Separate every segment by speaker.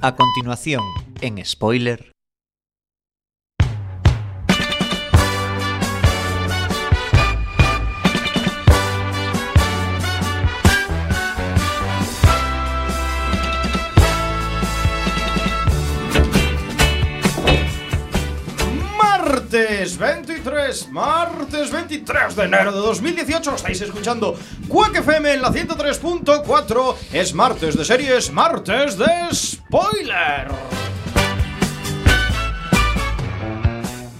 Speaker 1: A continuación, en spoiler.
Speaker 2: Martes 23, martes 23 de enero de 2018, estáis escuchando Quack FM en la 103.4, es martes de series, martes de spoiler.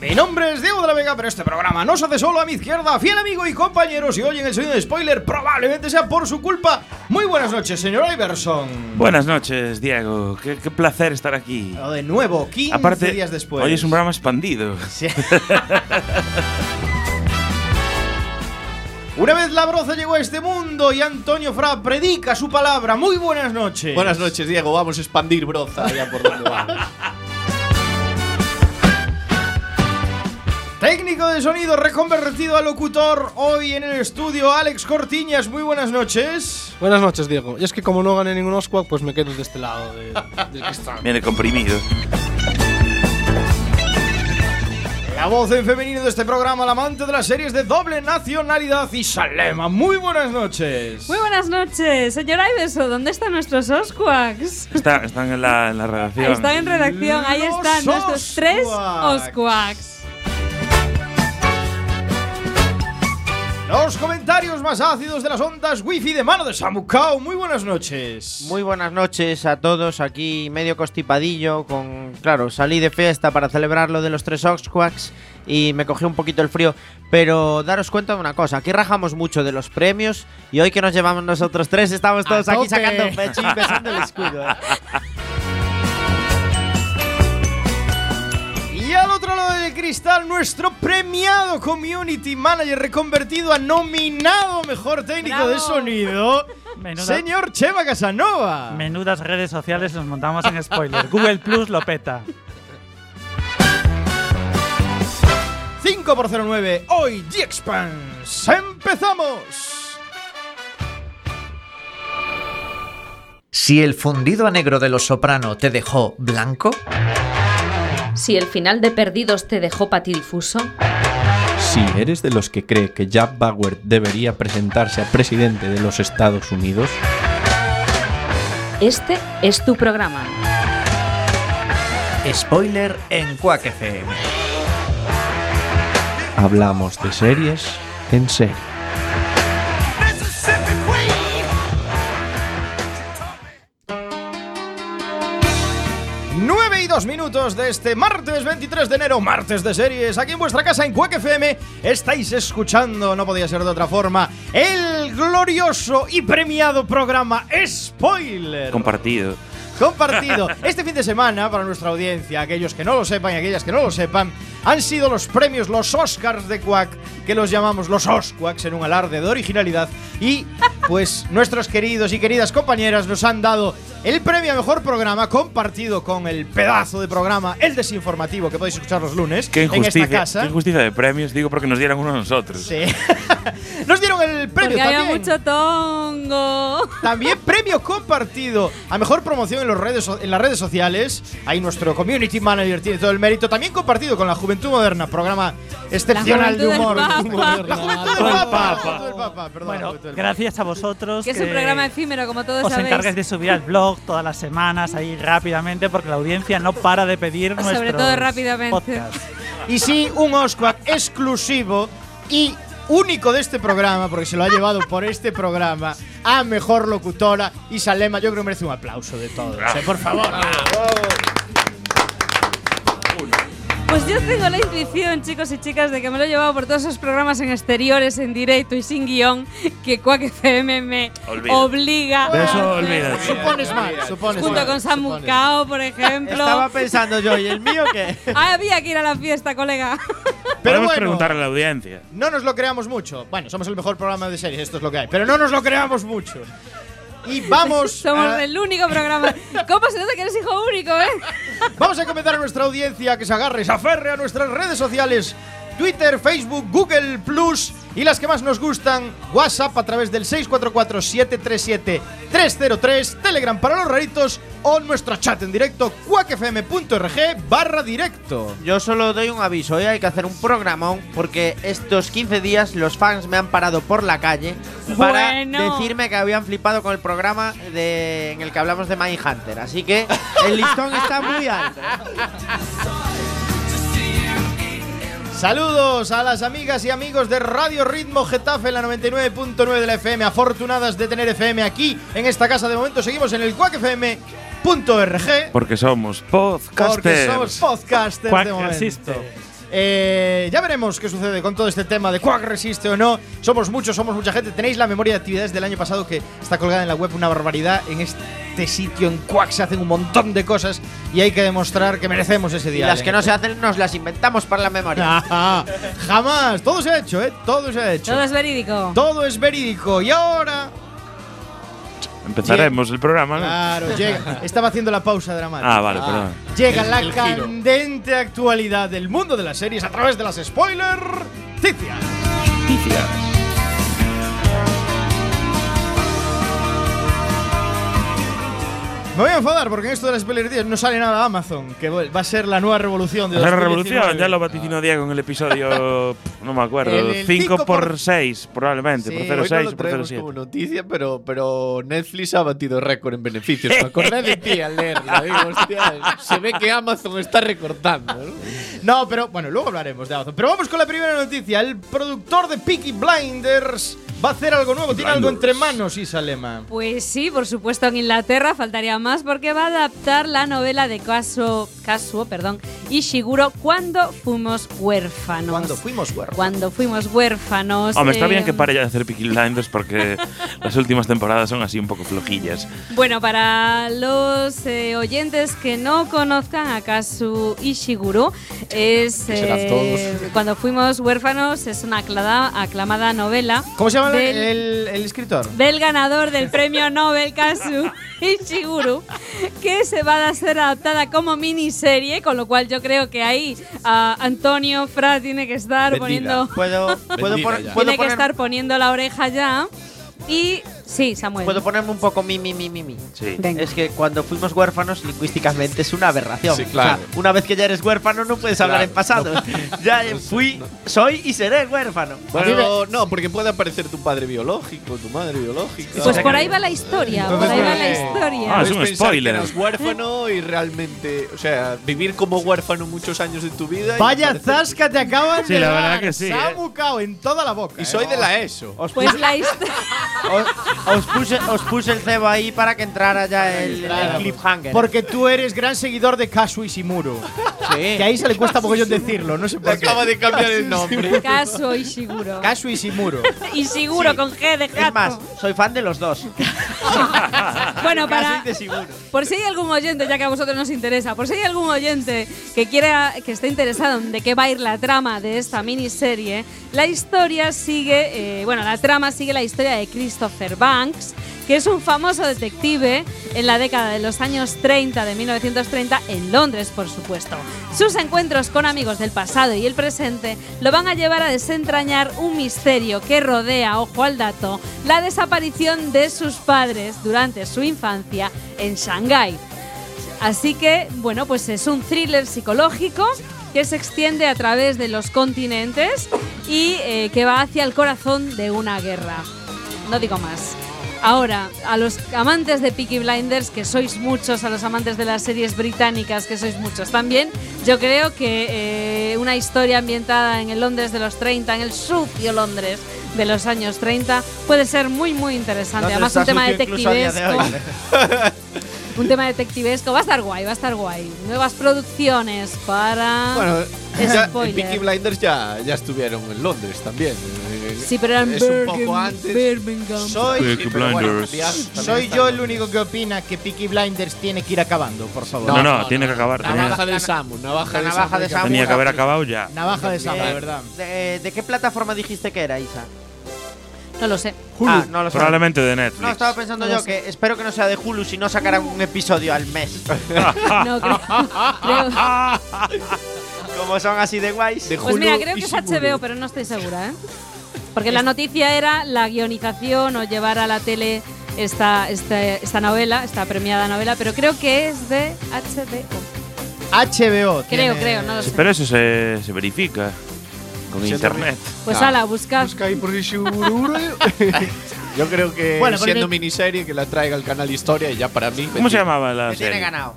Speaker 2: Mi nombre es Diego de la Vega, pero este programa no se hace solo a mi izquierda, fiel amigo y compañero. Si oyen el sonido de spoiler, probablemente sea por su culpa. Muy buenas noches, señor Iverson.
Speaker 3: Buenas noches, Diego. Qué, qué placer estar aquí.
Speaker 2: Oh, De nuevo, 15
Speaker 3: Aparte,
Speaker 2: días después.
Speaker 3: hoy es un programa expandido.
Speaker 2: Sí. Una vez la broza llegó a este mundo y Antonio Fra predica su palabra. Muy buenas noches.
Speaker 4: Buenas noches, Diego. Vamos a expandir broza ya por donde vamos.
Speaker 2: Técnico de sonido reconvertido a locutor hoy en el estudio Alex Cortiñas. Muy buenas noches.
Speaker 5: Buenas noches, Diego. Y es que como no gané ningún Oscar, pues me quedo de este lado de, del cristal.
Speaker 3: Viene comprimido.
Speaker 2: La voz en femenino de este programa, la amante de las series de doble nacionalidad y Salema. Muy buenas noches.
Speaker 6: Muy buenas noches, señor Iverson. ¿Dónde están nuestros Osquaks?
Speaker 3: Está- están en la, en la redacción.
Speaker 6: Están en redacción. Ahí
Speaker 2: Los
Speaker 6: están nuestros tres
Speaker 2: Osquaks. Los comentarios más ácidos de las ondas wifi de mano de Samucao. Muy buenas noches.
Speaker 7: Muy buenas noches a todos, aquí medio constipadillo, con claro, salí de fiesta para celebrar lo de los tres Oxquacks y me cogí un poquito el frío, pero daros cuenta de una cosa, aquí rajamos mucho de los premios y hoy que nos llevamos nosotros tres estamos todos aquí sacando pecho y besando el escudo.
Speaker 2: cristal, nuestro premiado Community Manager reconvertido a nominado Mejor Técnico
Speaker 6: Bravo.
Speaker 2: de Sonido,
Speaker 8: Menuda-
Speaker 2: señor Chema Casanova.
Speaker 8: Menudas redes sociales nos montamos en spoiler. Google Plus lo peta.
Speaker 2: 5 por 09, hoy The-Expanse. ¡Empezamos!
Speaker 1: Si el fundido a negro de los soprano te dejó blanco,
Speaker 9: Si el final de Perdidos te dejó patidifuso,
Speaker 10: Si eres de los que cree que Jack Bauer debería presentarse a presidente de los Estados Unidos,
Speaker 9: este es tu programa.
Speaker 1: spoiler en Quack FM.
Speaker 10: hablamos de series en serie.
Speaker 2: Nueve y dos minutos de este martes 23 de enero, martes de series, aquí en vuestra casa en Quack FM, estáis escuchando, no podía ser de otra forma, el glorioso y premiado programa Spoiler.
Speaker 3: Compartido.
Speaker 2: compartido este fin de semana para nuestra audiencia, aquellos que no lo sepan y aquellas que no lo sepan, han sido los premios, los Oscars de Quack, que los llamamos los Osquacks en un alarde de originalidad. Y pues nuestros queridos y queridas compañeras nos han dado el premio a mejor programa compartido con el pedazo de programa, el desinformativo que podéis escuchar los lunes
Speaker 3: Qué
Speaker 2: en esta
Speaker 3: injusticia,
Speaker 2: casa.
Speaker 3: qué injusticia de premios, digo, porque nos dieran uno a nosotros.
Speaker 2: Sí. nos dieron el premio
Speaker 6: Porque había
Speaker 2: también.
Speaker 6: mucho tongo.
Speaker 2: También premio compartido a mejor promoción en, los redes, en las redes sociales. Ahí nuestro community manager tiene todo el mérito. También compartido con la Juventud Moderna, programa excepcional de
Speaker 6: Juventud
Speaker 2: humor.
Speaker 6: del Papa.
Speaker 2: La Juventud del Papa. Juventud del Papa, perdón, la
Speaker 8: Bueno,
Speaker 2: Juventud del Papa.
Speaker 8: gracias a vosotros.
Speaker 6: Que es un programa efímero, como todos
Speaker 8: Os
Speaker 6: sabéis.
Speaker 8: encargues de subir al blog todas las semanas ahí rápidamente porque la audiencia no para de pedir
Speaker 6: Sobre
Speaker 8: nuestros
Speaker 6: todo rápidamente.
Speaker 8: podcasts.
Speaker 2: Y sí, un Oscar exclusivo y único de este programa, porque se lo ha llevado por este programa a mejor locutora. Y Salema, yo creo que merece un aplauso de todos. eh, por favor.
Speaker 6: Pues yo tengo la intuición, chicos y chicas, de que me lo he llevado por todos esos programas en exteriores, en directo y sin guion, que Quack FM me
Speaker 3: Olvida.
Speaker 6: obliga
Speaker 3: De eso olvídate.
Speaker 2: Supones mal, supones
Speaker 6: Junto
Speaker 2: mal,
Speaker 6: con
Speaker 2: supones.
Speaker 6: Samucao, por ejemplo.
Speaker 7: Estaba pensando yo, ¿y el mío qué?
Speaker 6: Ah, había que ir a la fiesta, colega.
Speaker 2: Pero
Speaker 3: Podemos
Speaker 2: bueno,
Speaker 3: preguntarle a la audiencia.
Speaker 2: no nos lo creamos mucho. Bueno, somos el mejor programa de series, esto es lo que hay. Pero no nos lo creamos mucho. Y vamos
Speaker 6: Somos
Speaker 2: a,
Speaker 6: el único programa. ¿Cómo se nota que eres hijo único, eh?
Speaker 2: vamos a comenzar a nuestra audiencia que se agarre, se aferre a nuestras redes sociales Twitter, Facebook, Google Plus y las que más nos gustan, WhatsApp a través del 644-737-303, Telegram para los raritos o nuestro chat en directo, cuacfm.org barra directo.
Speaker 7: Yo solo doy un aviso, hoy hay que hacer un programón porque estos 15 días los fans me han parado por la calle para
Speaker 6: Bueno.
Speaker 7: decirme que habían flipado con el programa de, en el que hablamos de Mindhunter. Así que el listón está muy alto.
Speaker 2: Saludos a las amigas y amigos de Radio Ritmo Getafe, la 99.9 de la FM, afortunadas de tener FM aquí en esta casa. De momento seguimos en el cuacfm.org
Speaker 3: Porque somos
Speaker 2: porque
Speaker 3: podcasters.
Speaker 2: somos podcasters
Speaker 8: Quack
Speaker 2: de momento. Eh, ya veremos qué sucede con todo este tema de Quack resiste o no. Somos muchos, somos mucha gente. Tenéis la memoria de actividades del año pasado que está colgada en la web, una barbaridad. En este sitio, en Quack, se hacen un montón de cosas y hay que demostrar que merecemos ese
Speaker 7: Y
Speaker 2: día.
Speaker 7: las que no se hacen nos las inventamos para la memoria.
Speaker 2: Jamás, todo se ha hecho, ¿eh? Todo se ha hecho.
Speaker 6: Todo es verídico.
Speaker 2: Todo es verídico. Y ahora.
Speaker 3: Empezaremos el programa, ¿no?
Speaker 2: Claro, llega. Estaba haciendo la pausa dramática.
Speaker 3: Ah, vale, perdón.
Speaker 2: Llega la
Speaker 4: el
Speaker 2: candente actualidad del mundo de las series a través de las spoiler. Ticias. Me voy a enfadar porque en esto de las spoiler tías no sale nada Amazon, que va a ser la nueva revolución de
Speaker 3: La
Speaker 2: 2019.
Speaker 3: revolución, ya lo vaticinó Diego en el episodio, no me acuerdo,
Speaker 2: El- el
Speaker 3: 5
Speaker 2: cinco por-
Speaker 3: por 6, probablemente,
Speaker 2: Sí,
Speaker 3: por
Speaker 2: hoy
Speaker 4: Hoy no
Speaker 3: 0,6
Speaker 4: lo
Speaker 3: o por
Speaker 4: traemos
Speaker 3: 0,7.
Speaker 4: como noticia, pero, pero Netflix ha batido récord en beneficios. Me acordé de ti al leerla. Digo, hostia, se ve que Amazon está recortando. ¿no?
Speaker 2: No, pero bueno, luego hablaremos de Amazon. Pero vamos con la primera noticia. El productor de Peaky Blinders va a hacer algo nuevo. Tiene algo entre manos, Isalema.
Speaker 6: Pues sí, por supuesto en Inglaterra faltaría más porque va a adaptar la novela de Kazuo, Kazuo, perdón, Ishiguro cuando fuimos huérfanos.
Speaker 2: Cuando fuimos huérfanos.
Speaker 6: Cuando fuimos huérfanos.
Speaker 3: Hombre, está bien
Speaker 6: eh,
Speaker 3: que pare ya de hacer Peaky Blinders porque las últimas temporadas son así un poco flojillas.
Speaker 6: Bueno, para los eh, oyentes que no conozcan a Kazu Ishiguro, es eh, cuando fuimos huérfanos, es una aclada- aclamada novela
Speaker 2: ¿Cómo se llama el-
Speaker 6: Del-
Speaker 2: el, el escritor?
Speaker 6: del ganador del premio Nobel Kazu Ishiguro, que se va a ser adaptada como miniserie, con lo cual yo creo que ahí ah, Antonio Fra tiene que estar
Speaker 4: Vendida.
Speaker 6: poniendo
Speaker 7: Puedo,
Speaker 6: tiene que
Speaker 7: poner,
Speaker 6: estar poniendo la oreja ya. Y sí, Samuel.
Speaker 7: puedo ponerme un poco mi, mi, mi, mi, mi.
Speaker 3: Sí.
Speaker 6: Venga.
Speaker 7: Es que cuando fuimos huérfanos, lingüísticamente es una aberración.
Speaker 4: Sí, claro.
Speaker 7: O sea, una vez que ya eres huérfano, no puedes hablar
Speaker 4: Claro,
Speaker 7: en pasado. ya fui, soy y seré huérfano.
Speaker 4: Bueno, no, porque puede aparecer tu padre biológico, tu madre biológica.
Speaker 6: Pues por ahí va la historia, por ahí va la historia.
Speaker 3: Ah, es un spoiler.
Speaker 4: Que eras huérfano y realmente, o sea, vivir como huérfano muchos años de tu vida.
Speaker 2: Vaya zasca te acaban
Speaker 3: Sí,
Speaker 2: de
Speaker 3: la
Speaker 2: dar.
Speaker 3: verdad que sí,
Speaker 2: Se ha
Speaker 3: eh.
Speaker 2: bucao en toda la boca.
Speaker 4: Y
Speaker 2: eh.
Speaker 4: soy de la ESO.
Speaker 6: Pues la historia.
Speaker 7: os, puse, os puse el cebo ahí para que entrara ya el, el cliffhanger.
Speaker 2: Porque tú eres gran seguidor de Kazu Ishimuro. Que ahí se le cuesta mogollón decirlo, no sé por qué.
Speaker 4: acaba de cambiar el nombre.
Speaker 6: Caso Ishiguro.
Speaker 2: Kazu Ishimuro.
Speaker 6: Y seguro con G de
Speaker 7: es
Speaker 6: gato.
Speaker 7: más, soy fan de los dos.
Speaker 6: bueno, para, por si hay algún oyente, ya que a vosotros nos interesa, por si hay algún oyente que quiera, que esté interesado en de qué va a ir la trama de esta miniserie, la historia sigue, eh, bueno, la trama sigue la historia de Christopher Banks, que es un famoso detective en la década de los años 30, de 1930, en Londres, por supuesto. Sus encuentros con amigos del pasado y el presente lo van a llevar a desentrañar un misterio que rodea, ojo al dato, la desaparición de sus padres durante su infancia en Shanghái. Así que, bueno, pues es un thriller psicológico que se extiende a través de los continentes y eh, que va hacia el corazón de una guerra. No digo más. Ahora, a los amantes de Peaky Blinders, que sois muchos, a los amantes de las series británicas, que sois muchos también, yo creo que eh, una historia ambientada en el Londres de los 30, en el sucio Londres de los años 30, puede ser muy, muy interesante. Además, un tema
Speaker 7: de
Speaker 6: detectivesco. un tema detectivesco. Va a estar guay, va a estar guay. Nuevas producciones para.
Speaker 4: Bueno, ya. Peaky Blinders ya, ya estuvieron en Londres también.
Speaker 6: Sí, pero eran
Speaker 4: es un
Speaker 6: Birmingham,
Speaker 4: poco antes.
Speaker 6: Birmingham.
Speaker 2: Soy,
Speaker 3: Peaky
Speaker 4: pero bueno,
Speaker 3: Blinders.
Speaker 2: soy yo el único que opina que Peaky Blinders tiene que ir acabando, por favor.
Speaker 3: No, no, tiene que acabar. Tenía,
Speaker 4: Navaja de Samu, navaja
Speaker 7: La
Speaker 4: de
Speaker 7: navaja
Speaker 4: Samu.
Speaker 7: de Samu.
Speaker 3: tenía que haber acabado ya.
Speaker 2: Navaja de Sama,
Speaker 7: Eh,
Speaker 2: ¿verdad?
Speaker 7: ¿De, de qué plataforma dijiste que era, Isa?
Speaker 6: No lo sé.
Speaker 7: Ah, no lo sé.
Speaker 3: Probablemente de Netflix.
Speaker 7: No, estaba pensando
Speaker 6: No lo
Speaker 7: yo
Speaker 6: sé.
Speaker 7: que espero que no sea de Hulu si no sacaran un episodio al mes.
Speaker 6: No, creo. creo-
Speaker 7: Como son así de guays.
Speaker 6: Pues mira, creo que es HBO, pero no estoy segura, ¿eh? Porque la noticia era la guionización o llevar a la tele esta, esta, esta novela, esta premiada novela, pero creo que es de HBO.
Speaker 2: HBO.
Speaker 6: Creo,
Speaker 2: tiene-
Speaker 6: creo, no lo sé.
Speaker 3: Pero eso se, se verifica con
Speaker 4: Sí,
Speaker 3: internet.
Speaker 6: Pues ala, buscad.
Speaker 5: Busca ahí por seguro.
Speaker 4: Yo creo que
Speaker 2: Bueno,
Speaker 4: siendo
Speaker 2: en el-
Speaker 4: miniserie que la traiga al canal Historia y ya para mí.
Speaker 3: ¿Cómo se llamaba la
Speaker 7: Me tiene
Speaker 3: serie?
Speaker 7: ganado.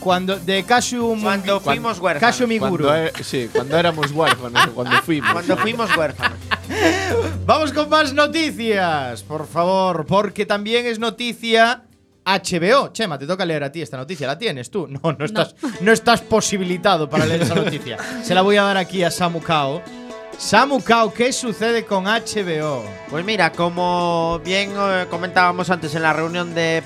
Speaker 2: Cuando de Casio
Speaker 7: Cuando fuimos huérfanos.
Speaker 2: Casio Miguru.
Speaker 4: Cuando, e- sí, cuando éramos huérfanos, cuando fuimos.
Speaker 7: Cuando fuimos huérfanos.
Speaker 2: Vamos con más noticias, por favor, porque también es noticia HBO. Chema, te toca leer a ti esta noticia. ¿La tienes tú? No, no estás, no. estás posibilitado para leer esa noticia. Se la voy a dar aquí a Samu Kao. Samu Kao, ¿qué sucede con HBO?
Speaker 7: Pues mira, como bien eh, comentábamos antes en la reunión de,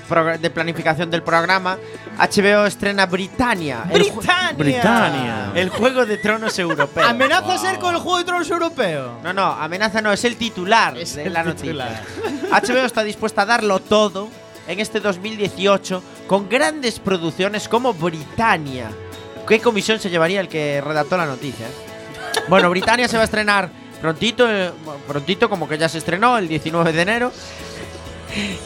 Speaker 7: planificación del programa, HBO estrena Britannia. el
Speaker 2: ¡Britannia!
Speaker 3: Britannia.
Speaker 7: El juego de tronos europeo.
Speaker 2: ¿Amenaza ser con el Juego de Tronos europeo?
Speaker 7: No, no, amenaza no, es el titular
Speaker 2: Es
Speaker 7: de
Speaker 2: el
Speaker 7: la
Speaker 2: titular.
Speaker 7: noticia. HBO está dispuesta a darlo todo en este 2018 con grandes producciones como Britannia. ¿Qué comisión se llevaría el que redactó la noticia? eh? Bueno, Britannia se va a estrenar prontito, eh, prontito como que ya se estrenó el 19 de enero.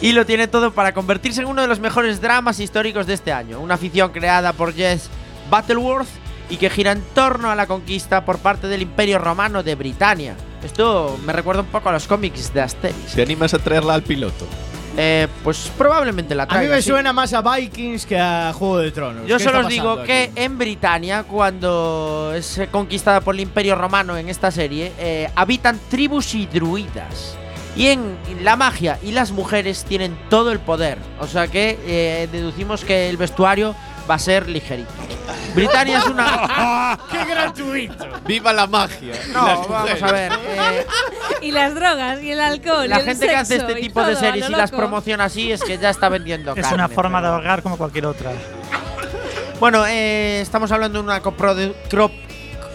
Speaker 7: Y lo tiene todo para convertirse en uno de los mejores dramas históricos de este año. Una ficción creada por Jess Battleworth y que gira en torno a la conquista por parte del Imperio Romano de Britania. Esto me recuerda un poco a los cómics de Asterix.
Speaker 4: ¿Te animas a traerla al piloto?
Speaker 7: Eh, pues probablemente la
Speaker 2: A mí
Speaker 7: traiga.
Speaker 2: me
Speaker 7: sí.
Speaker 2: suena más a Vikings que a Juego de Tronos.
Speaker 7: Yo
Speaker 2: ¿Qué
Speaker 7: solo os digo que en Britania, cuando es conquistada por el Imperio Romano en esta serie, eh, habitan tribus y druidas. Y en la magia y las mujeres tienen todo el poder. O sea que eh, deducimos que el vestuario va a ser ligerito. Britania es una.
Speaker 2: ¡Qué gratuito!
Speaker 4: ¡Viva la magia!
Speaker 7: No,
Speaker 4: Las
Speaker 7: vamos a ver. eh,
Speaker 6: Y las drogas, y el alcohol,
Speaker 7: la
Speaker 6: y el
Speaker 7: gente que hace este tipo de series
Speaker 6: lo
Speaker 7: y las promociona así es que ya está vendiendo
Speaker 8: Es
Speaker 7: carne,
Speaker 8: una forma de ahorrar como cualquier otra.
Speaker 7: Bueno, eh, estamos hablando de una coprodu- crop-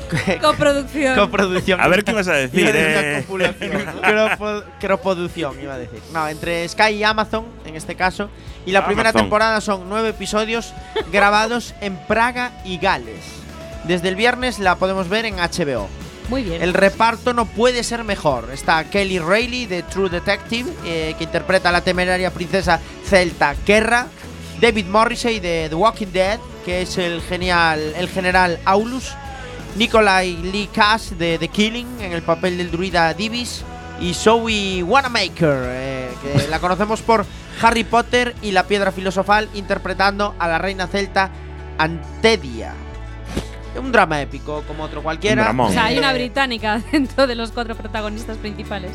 Speaker 6: Coproducción.
Speaker 7: coproducción.
Speaker 3: A ver qué vas a decir, eh.
Speaker 7: Cropoducción, iba a decir. No, entre Sky y Amazon, en este caso. Y la primera temporada son nueve episodios grabados en Praga y Gales. Desde el viernes la podemos ver en HBO.
Speaker 6: Muy bien.
Speaker 7: El reparto no puede ser mejor. Está Kelly Reilly de True Detective, eh, que interpreta a la temeraria princesa Celta Kerra. David Morrissey de The Walking Dead, que es el genial, el general Aulus. Nikolai Lee Cass de The Killing, en el papel del druida Divis. Y Zoe Wanamaker, eh, que la conocemos por Harry Potter y la piedra filosofal, interpretando a la reina celta Antedia. Un drama épico, como otro cualquiera.
Speaker 3: Un.
Speaker 6: O sea, hay una
Speaker 7: Eh,
Speaker 6: británica dentro de los cuatro protagonistas principales.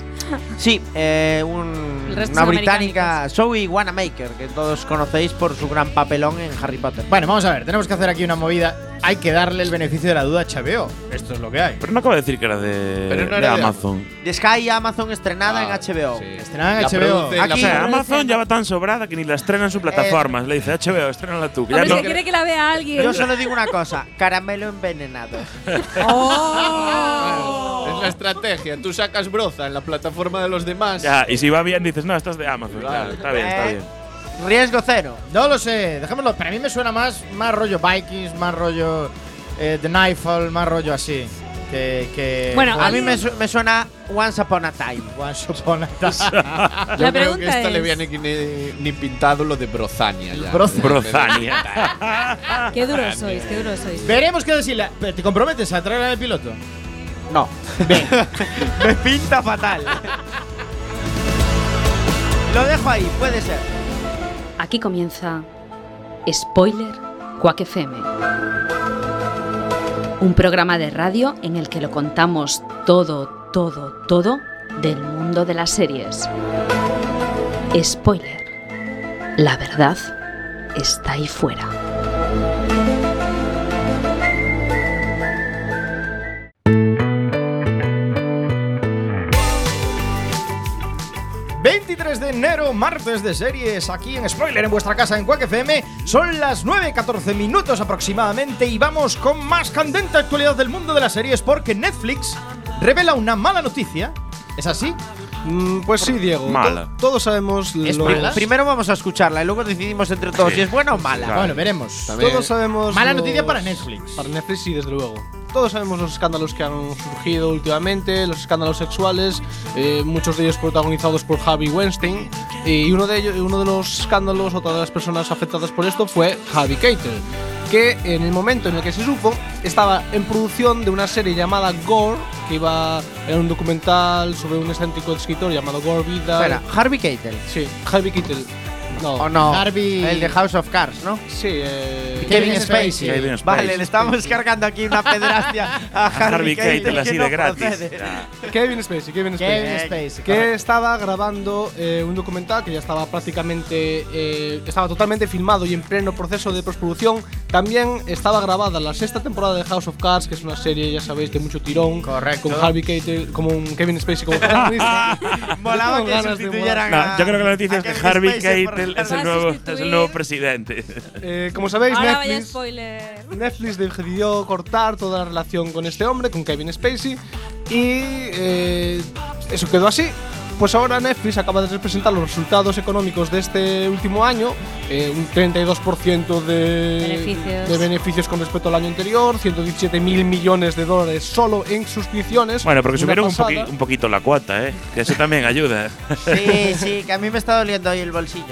Speaker 7: Sí, eh, un- una británica, Zoe Wanamaker, que todos conocéis por su gran papelón en Harry Potter.
Speaker 2: Bueno, vamos a ver, tenemos que hacer aquí una movida. Hay que darle el beneficio de la duda a HBO. Esto es lo que hay.
Speaker 3: Pero no acabo de decir que era de,
Speaker 4: Pero no
Speaker 3: de
Speaker 4: era de
Speaker 3: Amazon.
Speaker 7: De Sky y Amazon estrenada
Speaker 4: Ah,
Speaker 7: en HBO.
Speaker 4: sí.
Speaker 2: Estrenada en
Speaker 4: La
Speaker 2: HBO.
Speaker 4: produce la
Speaker 7: Aquí-
Speaker 3: O sea, Amazon ya va tan sobrada que ni la estrena en su plataforma. Le dice HBO, estrenala tú. que ya
Speaker 6: Hombre,
Speaker 3: no-
Speaker 6: si quiere que la vea alguien.
Speaker 7: Yo solo digo una cosa, caramelo envenenado.
Speaker 6: ¡Oh!
Speaker 4: Es la estrategia. Tú sacas broza en la plataforma de los demás.
Speaker 3: Ya, y si va bien dices, no, esto es de Amazon.
Speaker 4: Claro.
Speaker 3: Claro, está bien, está
Speaker 7: Eh,
Speaker 3: bien.
Speaker 7: Riesgo cero.
Speaker 2: No lo sé, dejémoslo. Pero a mí me suena más, más rollo Vikings, más rollo eh, The Nightfall, más rollo así. Que. que
Speaker 6: Bueno,
Speaker 7: A mí me, su- me suena Once Upon a Time.
Speaker 2: Once Upon a Time.
Speaker 4: Yo
Speaker 6: La
Speaker 4: creo que
Speaker 6: pregunta
Speaker 4: esta le
Speaker 6: es-
Speaker 4: viene que ni, ni pintado lo de Brozania ya.
Speaker 2: Broza-
Speaker 3: Brozania.
Speaker 6: Qué duros sois, qué duros sois.
Speaker 2: Veremos qué decirle. ¿Te comprometes a traer al piloto?
Speaker 7: No. me pinta fatal. Lo dejo ahí, puede ser.
Speaker 9: Aquí comienza Spoiler Quack FM. Un programa de radio en el que lo contamos todo, todo, todo del mundo de las series. Spoiler. La verdad está ahí fuera.
Speaker 2: ...23 de enero, martes de series, aquí en Spoiler, en vuestra casa en Quack FM. Son las 9.14 minutos aproximadamente y vamos con más candente actualidad del mundo de las series porque Netflix revela una mala noticia. ¿Es así?
Speaker 5: Mm, pues sí, Diego.
Speaker 3: Mala.
Speaker 5: To- todos sabemos
Speaker 2: ¿Es
Speaker 5: lo-
Speaker 2: mala?
Speaker 7: Primero vamos a escucharla y luego decidimos entre todos
Speaker 3: Sí.
Speaker 7: si es buena o mala.
Speaker 3: Claro.
Speaker 2: Bueno, veremos.
Speaker 4: También-
Speaker 5: Todos sabemos.
Speaker 2: Mala
Speaker 5: los-
Speaker 2: noticia para Netflix.
Speaker 5: Para Netflix, sí, desde luego. Todos sabemos los escándalos que han surgido últimamente, los escándalos sexuales, eh, muchos de ellos protagonizados por Harvey Weinstein. Y uno de ellos, uno de los escándalos, otra de las personas afectadas por esto fue Harvey Keitel, que en el momento en el que se supo estaba en producción de una serie llamada Gore, que iba era un documental sobre un excéntrico escritor llamado Gore Vidal.
Speaker 7: Espera, Harvey Keitel.
Speaker 5: Sí, Harvey Keitel. No.
Speaker 7: ¿O no?
Speaker 2: Harvey-
Speaker 7: El de House of Cards, ¿no?
Speaker 5: Sí, eh,
Speaker 7: Kevin Spacey.
Speaker 3: Kevin Spacey.
Speaker 7: Vale, le estamos cargando aquí una pedrastia a Harvey,
Speaker 3: Harvey Keitel así
Speaker 7: no
Speaker 3: de gratis.
Speaker 5: Kevin Spacey, Kevin Spacey.
Speaker 2: Kevin Spacey.
Speaker 5: que estaba grabando eh, un documental que ya estaba prácticamente eh, estaba totalmente filmado y en pleno proceso de postproducción también estaba grabada la sexta temporada de House of Cards que es una serie ya sabéis de mucho tirón
Speaker 2: Correcto.
Speaker 5: con Harvey Keitel como un Kevin Spacey como protagonista
Speaker 7: Molaba que sustituyeran
Speaker 3: No,
Speaker 7: a-
Speaker 3: yo creo que la noticia es que Harvey
Speaker 7: Spacey
Speaker 3: es el nuevo, es el nuevo presidente.
Speaker 5: Eh, como sabéis
Speaker 6: Ahora
Speaker 5: Netflix. Netflix decidió cortar toda la relación con este hombre, con Kevin Spacey, y eh, eso quedó así. Pues ahora Netflix acaba de presentar los resultados económicos de este último año, eh, un 32% de
Speaker 6: Beneficios.
Speaker 5: de beneficios con respecto al año anterior, 117 mil millones de dólares solo en suscripciones.
Speaker 3: Bueno, porque subieron un, poqui- un poquito la cuota, ¿eh? Que eso también ayuda.
Speaker 7: Sí, sí, que a mí me está doliendo ahí el bolsillo.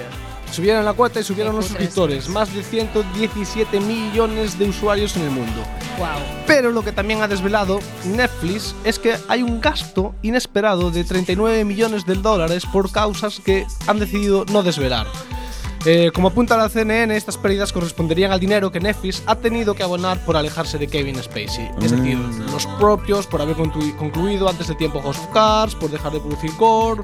Speaker 5: Subieron la cuota y subieron los suscriptores, más de 117 millones de usuarios en el mundo.
Speaker 6: Wow.
Speaker 5: Pero lo que también ha desvelado Netflix es que hay un gasto inesperado de 39 millones de dólares por causas que han decidido no desvelar. Eh, como apunta la CNN, estas pérdidas corresponderían al dinero que Netflix ha tenido que abonar por alejarse de Kevin Spacey. Es decir, los propios por haber conclu- concluido antes de tiempo House of Cards, por dejar de producir Core.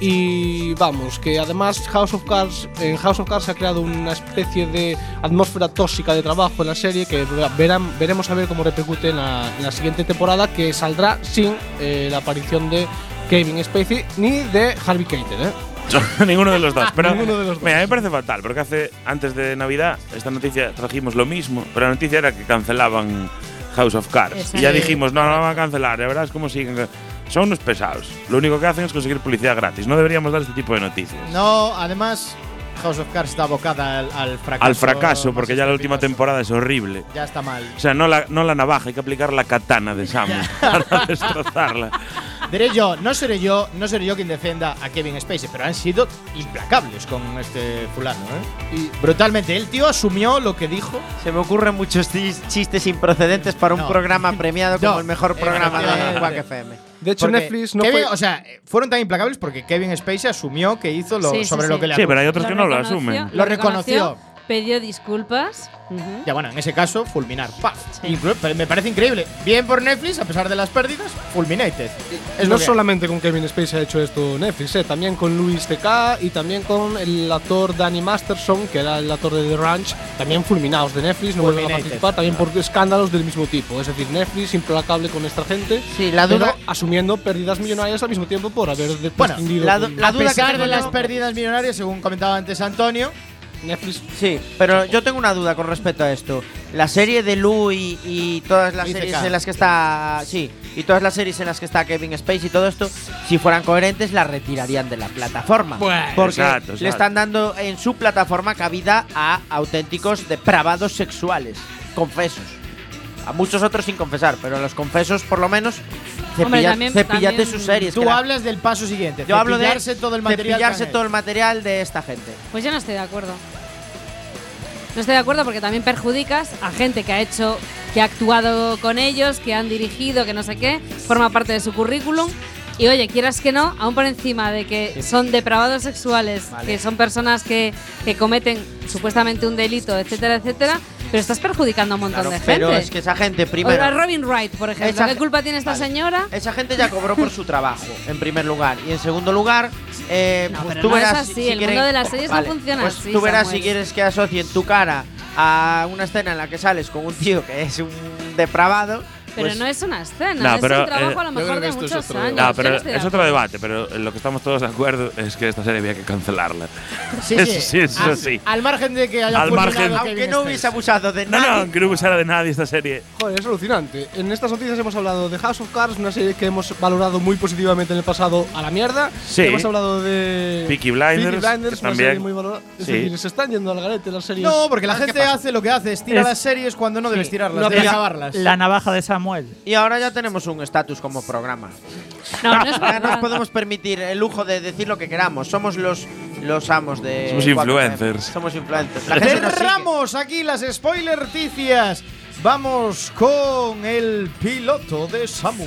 Speaker 5: Y vamos, que además House of Cards, en House of Cards se ha creado una especie de atmósfera tóxica de trabajo en la serie que verán, veremos a ver cómo repercute en la, en la siguiente temporada que saldrá sin eh, la aparición de Kevin Spacey ni de Harvey Keitel. ¿eh?
Speaker 3: Ninguno de los dos. Pero
Speaker 5: Ninguno de los dos.
Speaker 3: Mira, a mí me parece fatal, porque hace antes de Navidad esta noticia trajimos lo mismo, pero la noticia era que cancelaban House of Cards. Y ya dijimos, no, no la van a cancelar, ya verás cómo siguen. Son unos pesados. Lo único que hacen es conseguir publicidad gratis. No deberíamos dar este tipo de noticias.
Speaker 2: No, además, House of Cards está abocada al, al fracaso.
Speaker 3: Al fracaso, porque ya la última temporada es horrible.
Speaker 2: Ya está mal.
Speaker 3: O sea, no la, no la navaja, hay que aplicar la katana de Sam para destrozarla.
Speaker 2: Diré yo, no seré yo, no seré yo quien defienda a Kevin Spacey, pero han sido implacables con este fulano, ¿eh? Y brutalmente, el tío asumió lo que dijo.
Speaker 7: Se me ocurren muchos chis- chistes improcedentes para un
Speaker 2: No.
Speaker 7: programa premiado como
Speaker 2: No,
Speaker 7: el mejor programa de
Speaker 2: efectivamente.
Speaker 7: Quack FM.
Speaker 5: De hecho,
Speaker 2: Porque
Speaker 5: Netflix no
Speaker 2: Kevin-
Speaker 5: fue.
Speaker 2: O sea, fueron tan implacables porque Kevin Spacey asumió que hizo lo
Speaker 6: Sí, sí,
Speaker 2: sobre
Speaker 6: sí.
Speaker 2: lo que le
Speaker 3: Sí, pero hay otros que no lo
Speaker 6: reconoció,
Speaker 3: asumen.
Speaker 2: Lo reconoció.
Speaker 6: Pidió disculpas. Ujú.
Speaker 2: Ya bueno, en ese caso, fulminar. Pero me parece increíble. Bien por Netflix, a pesar de las pérdidas, fulminated. Es
Speaker 5: no
Speaker 2: que-
Speaker 5: solamente con Kevin Spacey ha hecho esto Netflix, eh, también con Louis C.K. y también con el actor Danny Masterson, que era el actor de The Ranch, también fulminados de Netflix, no vuelven a participar, también por escándalos del mismo tipo. Es decir, Netflix implacable con esta gente,
Speaker 7: Sí, la
Speaker 5: pero
Speaker 7: duda.
Speaker 5: asumiendo pérdidas millonarias al mismo tiempo por haber
Speaker 2: Bueno,
Speaker 7: la la
Speaker 2: a
Speaker 7: duda que
Speaker 2: pesar
Speaker 7: tengo
Speaker 2: de las pérdidas millonarias, según comentaba antes Antonio,
Speaker 5: Netflix.
Speaker 7: Sí, pero yo tengo una duda con respecto a esto. La serie de Lou y, y todas las series en las que está. Sí, y todas las series en las que está Kevin Spacey y todo esto, si fueran coherentes, la retirarían de la plataforma. porque
Speaker 3: Exacto,
Speaker 7: le
Speaker 3: exacto.
Speaker 7: están dando en su plataforma cabida a auténticos depravados sexuales, confesos. A muchos otros sin confesar, pero a los confesos, por lo menos, cepilla-
Speaker 6: también-
Speaker 7: cepillate
Speaker 6: también-
Speaker 7: sus series.
Speaker 2: tú
Speaker 7: que
Speaker 2: hablas del paso siguiente.
Speaker 7: yo hablo de
Speaker 2: todo el material.
Speaker 7: cepillarse todo el material de esta gente.
Speaker 6: Pues yo no estoy de acuerdo. No estoy de acuerdo porque también perjudicas a gente que ha hecho, que ha actuado con ellos, que han dirigido, que no sé qué, forma parte de su currículum. Y oye, quieras que no, aún por encima de que son depravados sexuales, que son personas que, que cometen supuestamente un delito, etcétera, etcétera, pero estás perjudicando a un montón
Speaker 7: Claro,
Speaker 6: de gente.
Speaker 7: pero es que esa gente
Speaker 6: O
Speaker 7: primero.
Speaker 6: a Robin Wright, por ejemplo.
Speaker 7: Esa
Speaker 6: ¿Qué culpa tiene esta
Speaker 7: Vale.
Speaker 6: señora?
Speaker 7: Esa gente ya cobró por su trabajo, en primer lugar. Y en segundo lugar, eh,
Speaker 6: No,
Speaker 7: pues
Speaker 6: pero
Speaker 7: tú
Speaker 6: no es
Speaker 7: verás.
Speaker 6: así, el mundo de las series no funciona
Speaker 7: pues
Speaker 6: así,
Speaker 7: Tú verás
Speaker 6: Samuel.
Speaker 7: si quieres que asocien tu cara a una escena en la que sales con un tío que es un depravado.
Speaker 6: Pero
Speaker 7: pues-
Speaker 6: no es una escena,
Speaker 3: No,
Speaker 6: es
Speaker 3: pero,
Speaker 6: un trabajo
Speaker 3: eh,
Speaker 6: a lo
Speaker 4: yo
Speaker 6: mejor de
Speaker 4: es
Speaker 6: muchos
Speaker 4: otro
Speaker 6: años.
Speaker 3: No, pero es otro debate, pero en lo que estamos todos de acuerdo es que esta serie había que cancelarla.
Speaker 2: Sí,
Speaker 3: Eso
Speaker 2: sí.
Speaker 3: sí, eso
Speaker 2: Al-
Speaker 3: sí.
Speaker 2: Al margen de que haya
Speaker 3: Al margen-
Speaker 7: Aunque no hubiese abusado de
Speaker 3: No,
Speaker 7: nada.
Speaker 3: no, que no usara de nadie esta serie.
Speaker 5: Joder, es alucinante. En estas noticias hemos hablado de House of Cards, una serie que hemos valorado muy positivamente en el pasado a la mierda.
Speaker 3: Sí.
Speaker 5: Hemos hablado de
Speaker 3: Peaky Blinders,
Speaker 5: Peaky Blinders, una
Speaker 3: también.
Speaker 5: serie muy valorada. Es
Speaker 3: Sí.
Speaker 5: decir, se están yendo al garete las series.
Speaker 2: No, porque la
Speaker 5: ¿Qué
Speaker 2: gente hace lo que hace, estira
Speaker 8: Es-
Speaker 2: las series cuando no debes tirarlas,
Speaker 5: no, pero-
Speaker 2: acabarlas.
Speaker 8: La navaja de Sam Samuel.
Speaker 7: Y ahora ya tenemos un estatus como programa.
Speaker 6: No, no es
Speaker 7: Ya nos podemos permitir el lujo de decir lo que queramos. Somos los, los amos de.
Speaker 3: Somos influencers.
Speaker 7: Somos influencers.
Speaker 2: Cerramos aquí las spoilerticias. Vamos con el piloto de Samu.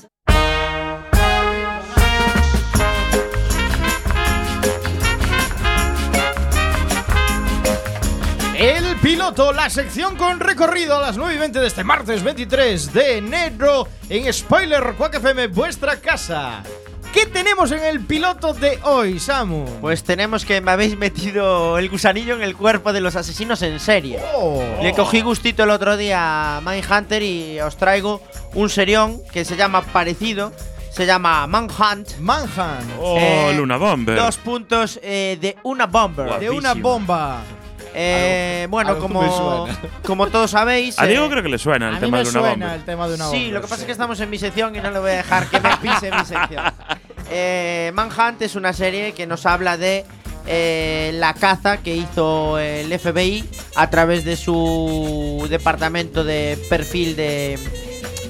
Speaker 2: Piloto, la sección con recorrido a las 9 y 20 de este martes 23 de enero en Spoiler Quack FM, vuestra casa. ¿Qué tenemos en el piloto de hoy, Samu?
Speaker 7: Pues tenemos que me habéis metido el gusanillo en el cuerpo de los asesinos en serie.
Speaker 2: Oh.
Speaker 7: Le cogí gustito el otro día a Mindhunter y os traigo un serión que se llama parecido. Se llama Manhunt.
Speaker 2: Manhunt.
Speaker 3: Oh,
Speaker 7: Eh,
Speaker 3: Luna Bomber.
Speaker 7: Dos puntos eh, de una bomber.
Speaker 2: De una bomba.
Speaker 7: Eh, bueno,
Speaker 4: algo
Speaker 7: como, como todos sabéis.
Speaker 3: A Diego
Speaker 7: eh,
Speaker 3: creo que le suena el
Speaker 2: A mí
Speaker 3: tema
Speaker 2: me
Speaker 3: de Luna
Speaker 2: suena
Speaker 3: Bomber.
Speaker 2: el tema de una bomba.
Speaker 7: Sí, lo que pasa es que estamos en mi sección y no le voy a dejar que me pise mi sección. Eh, Manhunt es una serie que nos habla de eh, la caza que hizo el FBI a través de su departamento de perfil de,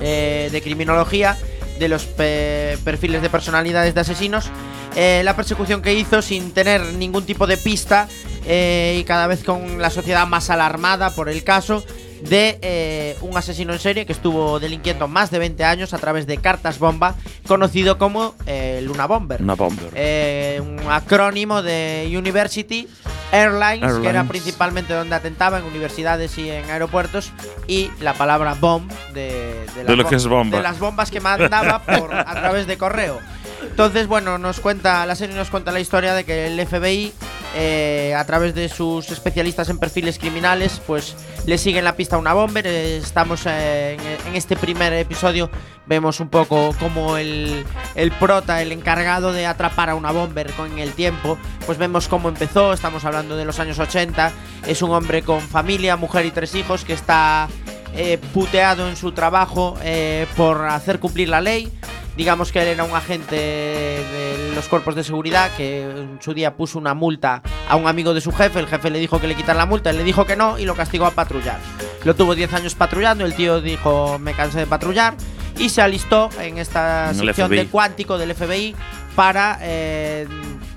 Speaker 7: eh, de criminología, de los pe- perfiles de personalidades de asesinos. Eh, la persecución que hizo sin tener ningún tipo de pista eh, y cada vez con la sociedad más alarmada por el caso de eh, un asesino en serie que estuvo delinquiendo más de 20 años a través de cartas bomba, conocido como eh, Luna Bomber.
Speaker 3: Luna Bomber.
Speaker 7: Eh, un acrónimo de University Airlines, que era principalmente donde atentaba en universidades y en aeropuertos, y la palabra bomb de, de,
Speaker 3: De lo que es bomba.
Speaker 7: de las bombas que mandaba por, a través de correo. Entonces, bueno, nos cuenta, la serie nos cuenta la historia de que el FBI, eh, a través de sus especialistas en perfiles criminales, pues le siguen la pista a una bomber. Estamos eh, en, en este primer episodio, vemos un poco cómo el, el prota, el encargado de atrapar a una bomber con el tiempo, pues vemos cómo empezó. Estamos hablando de los años 80. Es un hombre con familia, mujer y tres hijos que está eh, puteado en su trabajo eh, por hacer cumplir la ley. Digamos que él era un agente de los cuerpos de seguridad que en su día puso una multa a un amigo de su jefe. El jefe le dijo que le quitara la multa, él le dijo que no y lo castigó a patrullar. Lo tuvo 10 años patrullando, el tío dijo me cansé de patrullar y se alistó en esta sección de cuántico del FBI para eh,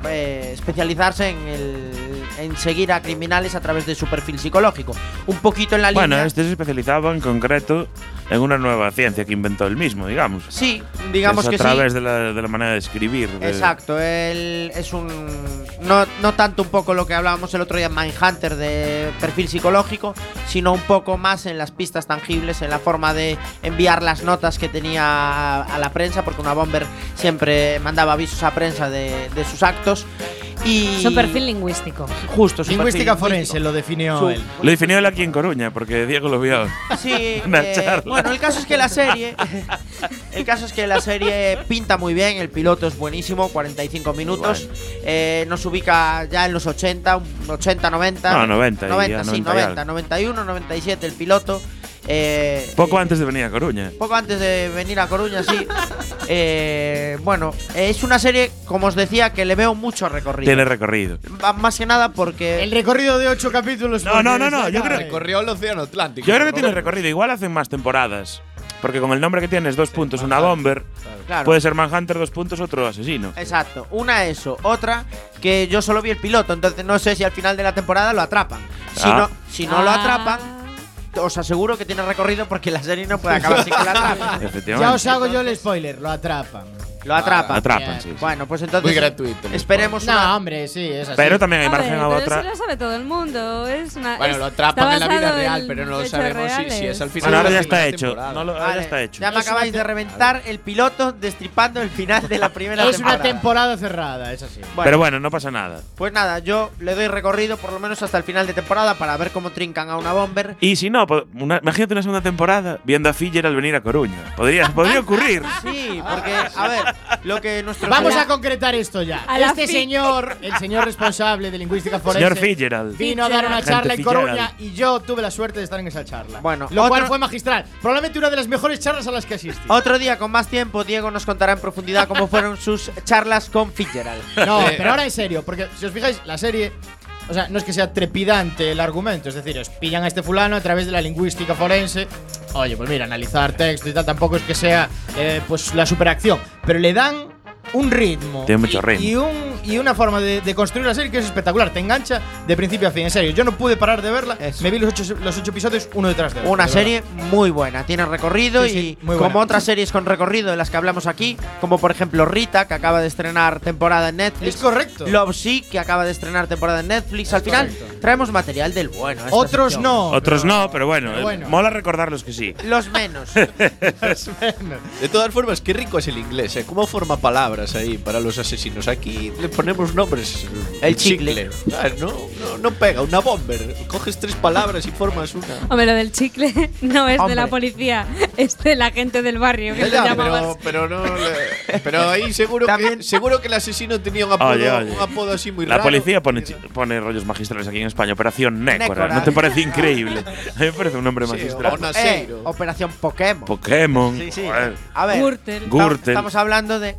Speaker 7: eh, especializarse en, el, en seguir a criminales a través de su perfil psicológico. Un poquito en la
Speaker 3: Bueno,
Speaker 7: línea.
Speaker 3: este se especializaba en concreto en una nueva ciencia que inventó él mismo, digamos.
Speaker 7: Sí, digamos
Speaker 3: Es
Speaker 7: que
Speaker 3: a
Speaker 7: sí.
Speaker 3: través de, la, de la manera de escribir. de-
Speaker 7: Exacto, él es un. No, no tanto un poco lo que hablábamos el otro día en Mindhunter de perfil psicológico, sino un poco más en las pistas tangibles, en la forma de enviar las notas que tenía a, a la prensa, porque una bomber siempre mandaba avisos a prensa de, de sus actos. Y
Speaker 6: Es un perfil lingüístico.
Speaker 7: Justo, su
Speaker 2: Lingüística
Speaker 7: perfil
Speaker 2: forense lo definió
Speaker 7: Su-
Speaker 2: él.
Speaker 3: Lo definió él aquí en Coruña, porque Diego lo vio.
Speaker 7: Sí,
Speaker 3: Una
Speaker 7: eh,
Speaker 3: charla.
Speaker 7: bueno, el caso es que la serie, el caso es que la serie pinta muy bien, el piloto es buenísimo, 45 minutos, eh, nos ubica ya en los 80, un 80, 90,
Speaker 3: No, 90 y
Speaker 7: 90,
Speaker 3: ya
Speaker 7: sí,
Speaker 3: 90 y
Speaker 7: 90,
Speaker 3: algo.
Speaker 7: 91, 97 el piloto. Eh,
Speaker 3: Poco antes de venir a Coruña.
Speaker 7: poco antes de venir a Coruña, sí. Eh, bueno, es una serie, como os decía, que le veo mucho recorrido.
Speaker 3: Tiene recorrido.
Speaker 7: Más que nada porque
Speaker 2: El recorrido de ocho capítulos.
Speaker 3: No, no, no, no, yo creo-
Speaker 2: eh.
Speaker 4: Recorrió el Océano Atlántico.
Speaker 3: Yo creo que tiene recorrido. Igual hacen más temporadas. Porque con el nombre que tienes, dos puntos, una bomber.
Speaker 7: Claro.
Speaker 3: Puede ser Manhunter, dos puntos, otro asesino.
Speaker 7: Exacto, una eso, otra que yo solo vi el piloto, entonces no sé si al final de la temporada lo atrapan. Si
Speaker 3: Ah.
Speaker 7: no, si no lo
Speaker 6: Ah.
Speaker 7: atrapan, os aseguro que tiene recorrido porque la serie no puede acabar sin que lo atrapen.
Speaker 2: Ya os hago yo el spoiler, lo atrapan.
Speaker 7: Lo atrapan.
Speaker 3: Lo atrapan, sí, sí.
Speaker 7: Bueno, pues entonces
Speaker 4: Muy gratuito.
Speaker 7: esperemos
Speaker 2: No,
Speaker 7: una
Speaker 2: hombre, sí, es así.
Speaker 3: Pero también hay
Speaker 6: A ver,
Speaker 3: margen a
Speaker 6: pero
Speaker 3: otra.
Speaker 6: eso lo sabe todo el mundo. Es una,
Speaker 4: Bueno,
Speaker 6: es-
Speaker 4: lo atrapan en la vida real, pero no
Speaker 6: hechos
Speaker 4: sabemos si, si es al final.
Speaker 3: Bueno, ahora
Speaker 4: de
Speaker 3: ya
Speaker 4: la
Speaker 3: está hecho.
Speaker 4: temporada.
Speaker 3: No lo- ahora
Speaker 7: Vale,
Speaker 3: ya está hecho.
Speaker 7: Ya me
Speaker 2: Es
Speaker 7: acabáis de reventar el piloto destripando el final de la primera
Speaker 2: es
Speaker 7: temporada.
Speaker 2: una temporada cerrada, es así.
Speaker 7: Bueno,
Speaker 3: Pero bueno, no pasa nada.
Speaker 7: pues nada, yo le doy recorrido por lo menos hasta el final de temporada para ver cómo trincan a una bomber.
Speaker 3: Y si no, una- imagínate una segunda temporada viendo a Filler al venir a Coruña. Podría, podría ocurrir.
Speaker 7: Sí, porque, a ver, lo que nuestro.
Speaker 2: Vamos a concretar esto ya.
Speaker 6: A
Speaker 2: Este señor, el señor responsable de lingüística forense,
Speaker 3: Señor Fitzgerald.
Speaker 2: vino a dar una
Speaker 3: Gente
Speaker 2: charla en Coruña
Speaker 3: Fitzgerald.
Speaker 2: y yo tuve la suerte de estar en esa charla.
Speaker 7: Bueno,
Speaker 2: lo cual
Speaker 7: otro-
Speaker 2: fue magistral. Probablemente una de las mejores charlas a las que asistí.
Speaker 7: Otro día, con más tiempo, Diego nos contará en profundidad cómo fueron sus charlas con Fitzgerald.
Speaker 2: No, pero ahora en serio, porque si os fijáis, la serie. O sea, no es que sea trepidante el argumento, es decir, os pillan a este fulano a través de la lingüística forense. Oye, pues mira, analizar texto y tal, tampoco es que sea eh, pues la superacción, pero le dan un ritmo.
Speaker 3: Tiene mucho
Speaker 2: y,
Speaker 3: ritmo.
Speaker 2: Y, un, y una forma de, de construir la serie que es espectacular, te engancha de principio a fin. En serio, yo no pude parar de verla, me vi los ocho, los ocho episodios uno detrás de otro.
Speaker 7: Una
Speaker 2: de verdad.
Speaker 7: serie muy buena, tiene recorrido
Speaker 2: Sí, sí,
Speaker 7: y
Speaker 2: muy
Speaker 7: como otras series con recorrido de las que hablamos aquí, como por ejemplo Rita, que acaba de estrenar temporada en Netflix.
Speaker 2: Es correcto.
Speaker 7: Love Sick, que acaba de estrenar temporada en Netflix. Al final
Speaker 2: correcto.
Speaker 7: traemos material del bueno.
Speaker 2: Otros
Speaker 7: sección.
Speaker 2: no.
Speaker 3: Otros no, pero bueno,
Speaker 2: pero
Speaker 3: eh,
Speaker 2: bueno.
Speaker 3: mola recordarlos que sí.
Speaker 7: Los menos.
Speaker 4: De todas formas, qué rico es el inglés, ¿eh? Cómo forma palabras ahí para los asesinos. Aquí le ponemos nombres.
Speaker 7: El chicle.
Speaker 4: ¿sabes? No, no, no pega, una bomber. Coges tres palabras y formas una.
Speaker 6: Hombre, lo del chicle no es de
Speaker 7: Hombre.
Speaker 6: la policía, es de la gente del barrio que
Speaker 4: Ya, pero, pero no pero ahí seguro que seguro que el asesino tenía un apodo,
Speaker 3: Oye, oye.
Speaker 4: un apodo así muy
Speaker 3: La
Speaker 4: raro.
Speaker 3: policía pone, pone rollos magistrales aquí en España. Operación Nécora. ¿No te parece increíble? A mí me parece un nombre
Speaker 4: Sí,
Speaker 3: magistral.
Speaker 4: o
Speaker 7: Eh. Operación Pokémon.
Speaker 3: Pokémon.
Speaker 7: Sí, sí. A ver,
Speaker 6: Gürtel.
Speaker 3: Gürtel.
Speaker 7: estamos hablando de.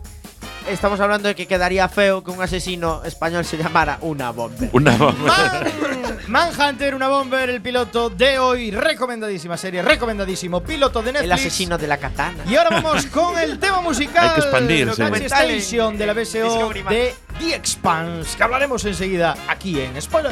Speaker 7: Estamos hablando de que quedaría feo que un asesino español se llamara una bomber.
Speaker 3: Una bomba.
Speaker 2: Man- Manhunter, una bomber, el piloto de hoy. Recomendadísima serie, recomendadísimo. Piloto de Netflix.
Speaker 7: El asesino de la katana.
Speaker 2: Y ahora vamos con el tema musical.
Speaker 3: Hay que expandirse.
Speaker 2: Station de la BSO de The Expanse, que hablaremos enseguida aquí en Spoiler.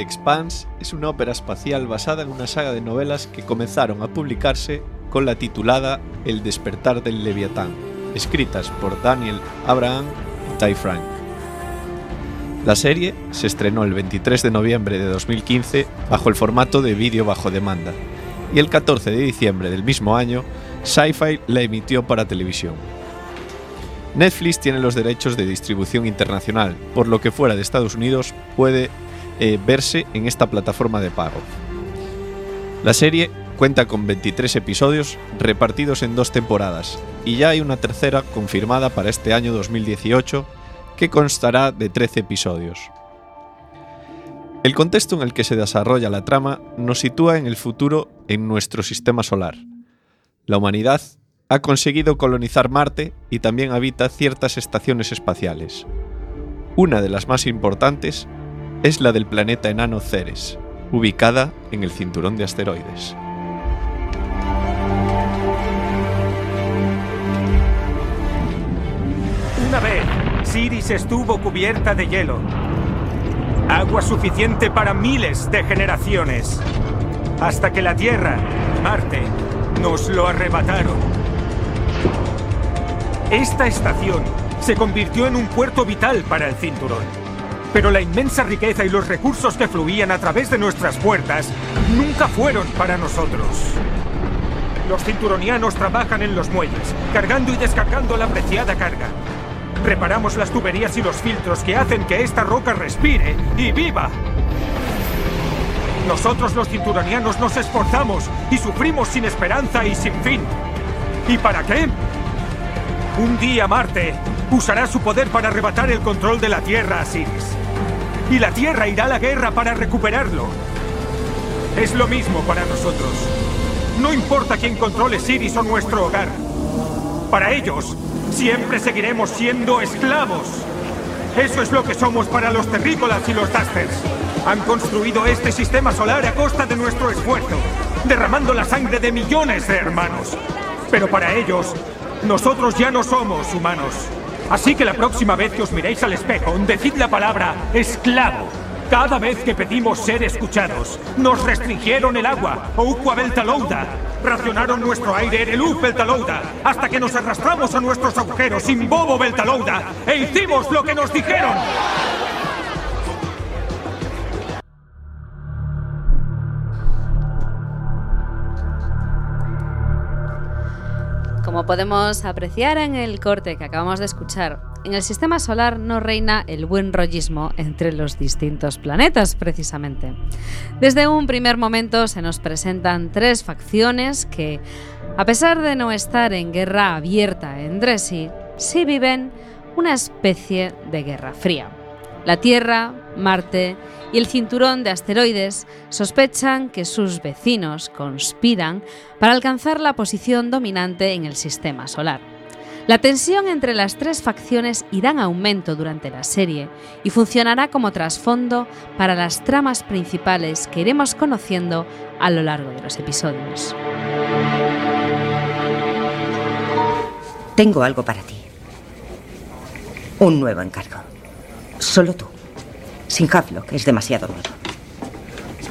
Speaker 4: The Expanse es una ópera espacial basada en una saga de novelas que comenzaron a publicarse con la titulada El despertar del Leviatán, escritas por Daniel Abraham y Ty Frank. La serie se estrenó el 23 de noviembre de 2015 bajo el formato de vídeo bajo demanda y el 14 de diciembre del mismo año Sci-Fi la emitió para televisión. Netflix tiene los derechos de distribución internacional, por lo que fuera de Estados Unidos puede eh, verse en esta plataforma de pago. La serie cuenta con 23 episodios repartidos en dos temporadas y ya hay una tercera confirmada para este año 2018 que constará de 13 episodios. El contexto en el que se desarrolla la trama nos sitúa en el futuro en nuestro sistema solar. La humanidad ha conseguido colonizar Marte y también habita ciertas estaciones espaciales. Una de las más importantes es la del planeta enano Ceres, ubicada en el cinturón de asteroides.
Speaker 11: Una vez, Siris estuvo cubierta de hielo. Agua suficiente para miles de generaciones. Hasta que la Tierra, Marte, nos lo arrebataron. Esta estación se convirtió en un puerto vital para el cinturón. Pero la inmensa riqueza y los recursos que fluían a través de nuestras puertas nunca fueron para nosotros. Los cinturonianos trabajan en los muelles, cargando y descargando la preciada carga. Reparamos las tuberías y los filtros que hacen que esta roca respire y viva. Nosotros los cinturonianos nos esforzamos y sufrimos sin esperanza y sin fin. ¿Y para qué? Un día Marte usará su poder para arrebatar el control de la Tierra a Siris. Y la Tierra irá a la guerra para recuperarlo. Es lo mismo para nosotros. No importa quién controle Siris o nuestro hogar. Para ellos, siempre seguiremos siendo esclavos. Eso es lo que somos para los terrícolas y los dusters. Han construido este sistema solar a costa de nuestro esfuerzo, derramando la sangre de millones de hermanos. Pero para ellos, nosotros ya no somos humanos. Así que la próxima vez que os miréis al espejo, decid la palabra esclavo. Cada vez que pedimos ser escuchados, nos restringieron el agua, Oukwa Beltalouda. Racionaron nuestro aire el Uf Beltalouda, hasta que nos arrastramos a nuestros agujeros sin Bobo Beltalouda e hicimos lo que nos dijeron.
Speaker 6: Como podemos apreciar en el corte que acabamos de escuchar, en el sistema solar no reina el buen rollismo entre los distintos planetas, precisamente. Desde un primer momento se nos presentan tres facciones que, a pesar de no estar en guerra abierta entre sí, sí viven una especie de guerra fría. La Tierra, Marte y el cinturón de asteroides sospechan que sus vecinos conspiran para alcanzar la posición dominante en el sistema solar. La tensión entre las tres facciones irá en aumento durante la serie y funcionará como trasfondo para las tramas principales que iremos conociendo a lo largo de los episodios.
Speaker 12: Tengo algo para ti. Un nuevo encargo. Solo tú. Sin Havelock es demasiado nuevo.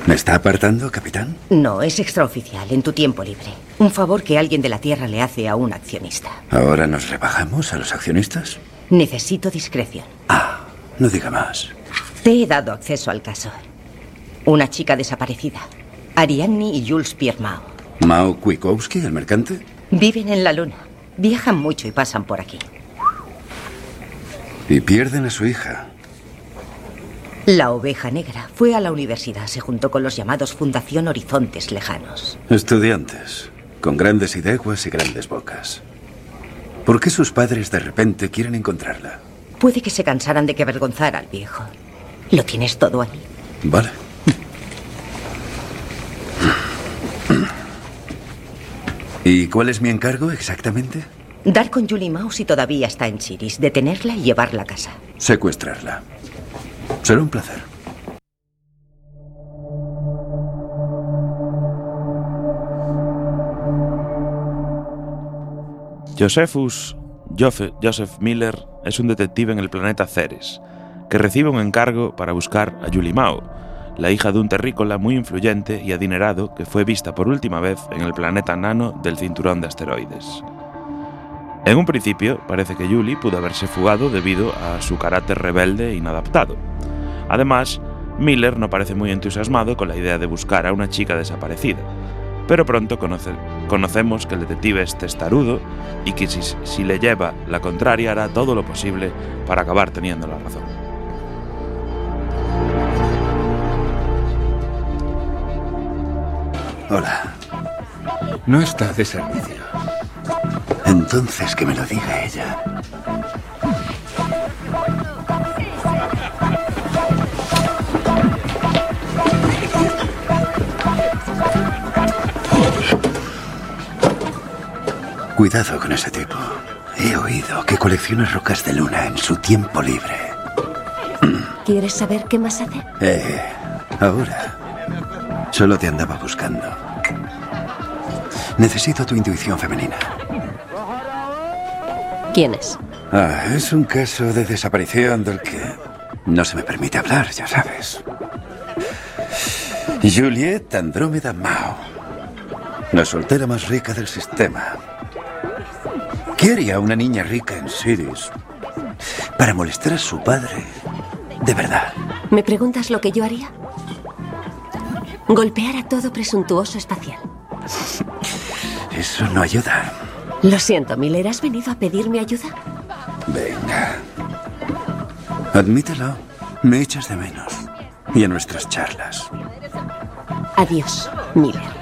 Speaker 13: ¿Me está apartando, capitán?
Speaker 12: No, es extraoficial, en tu tiempo libre. Un favor que alguien de la Tierra le hace a un accionista.
Speaker 13: ¿Ahora nos rebajamos a los accionistas?
Speaker 12: Necesito discreción.
Speaker 13: No diga más.
Speaker 12: Te he dado acceso al caso. Una chica desaparecida. Ariadne y Jules Pierre Mao.
Speaker 13: ¿Mao Kwiatkowski, el mercante?
Speaker 12: Viven en la luna. Viajan mucho y pasan por aquí.
Speaker 13: Y pierden a su hija.
Speaker 12: La oveja negra fue a la universidad. Se juntó con los llamados Fundación Horizontes Lejanos.
Speaker 13: Estudiantes, con grandes ideas y grandes bocas. ¿Por qué sus padres de repente quieren encontrarla?
Speaker 12: Puede que se cansaran de que avergonzara al viejo. Lo tienes todo ahí.
Speaker 13: Vale. ¿Y cuál es mi encargo exactamente?
Speaker 12: Dar con Julie Mao si todavía está en Chiris, detenerla y llevarla a casa.
Speaker 13: Secuestrarla. Será un placer.
Speaker 3: Josephus Joseph, Miller es un detective en el planeta Ceres, que recibe un encargo para buscar a Julie Mao, la hija de un terrícola muy influyente y adinerado que fue vista por última vez en el planeta nano del cinturón de asteroides. En un principio, parece que Julie pudo haberse fugado debido a su carácter rebelde e inadaptado. Además, Miller no parece muy entusiasmado con la idea de buscar a una chica desaparecida, pero pronto conoce- conocemos que el detective es testarudo y que si, si le lleva la contraria hará todo lo posible para acabar teniendo la razón.
Speaker 13: Hola. No está de servicio. Entonces que me lo diga ella. Cuidado con ese tipo. He oído que colecciona rocas de luna en su tiempo libre.
Speaker 14: ¿Quieres saber qué más hace?
Speaker 13: Eh, ahora. Solo te andaba buscando. Necesito tu intuición femenina.
Speaker 14: ¿Quién es?
Speaker 13: Ah, es un caso de desaparición del que no se me permite hablar, ya sabes. Juliette Andrómeda Mao. La soltera más rica del sistema. ¿Qué haría una niña rica en Siris para molestar a su padre? De verdad.
Speaker 14: ¿Me preguntas lo que yo haría? Golpear a todo presuntuoso espacial.
Speaker 13: Eso no ayuda.
Speaker 14: Lo siento, Miller, ¿has venido a pedirme ayuda?
Speaker 13: Venga. Admítelo. Me echas de menos. Y a nuestras charlas.
Speaker 14: Adiós, Miller.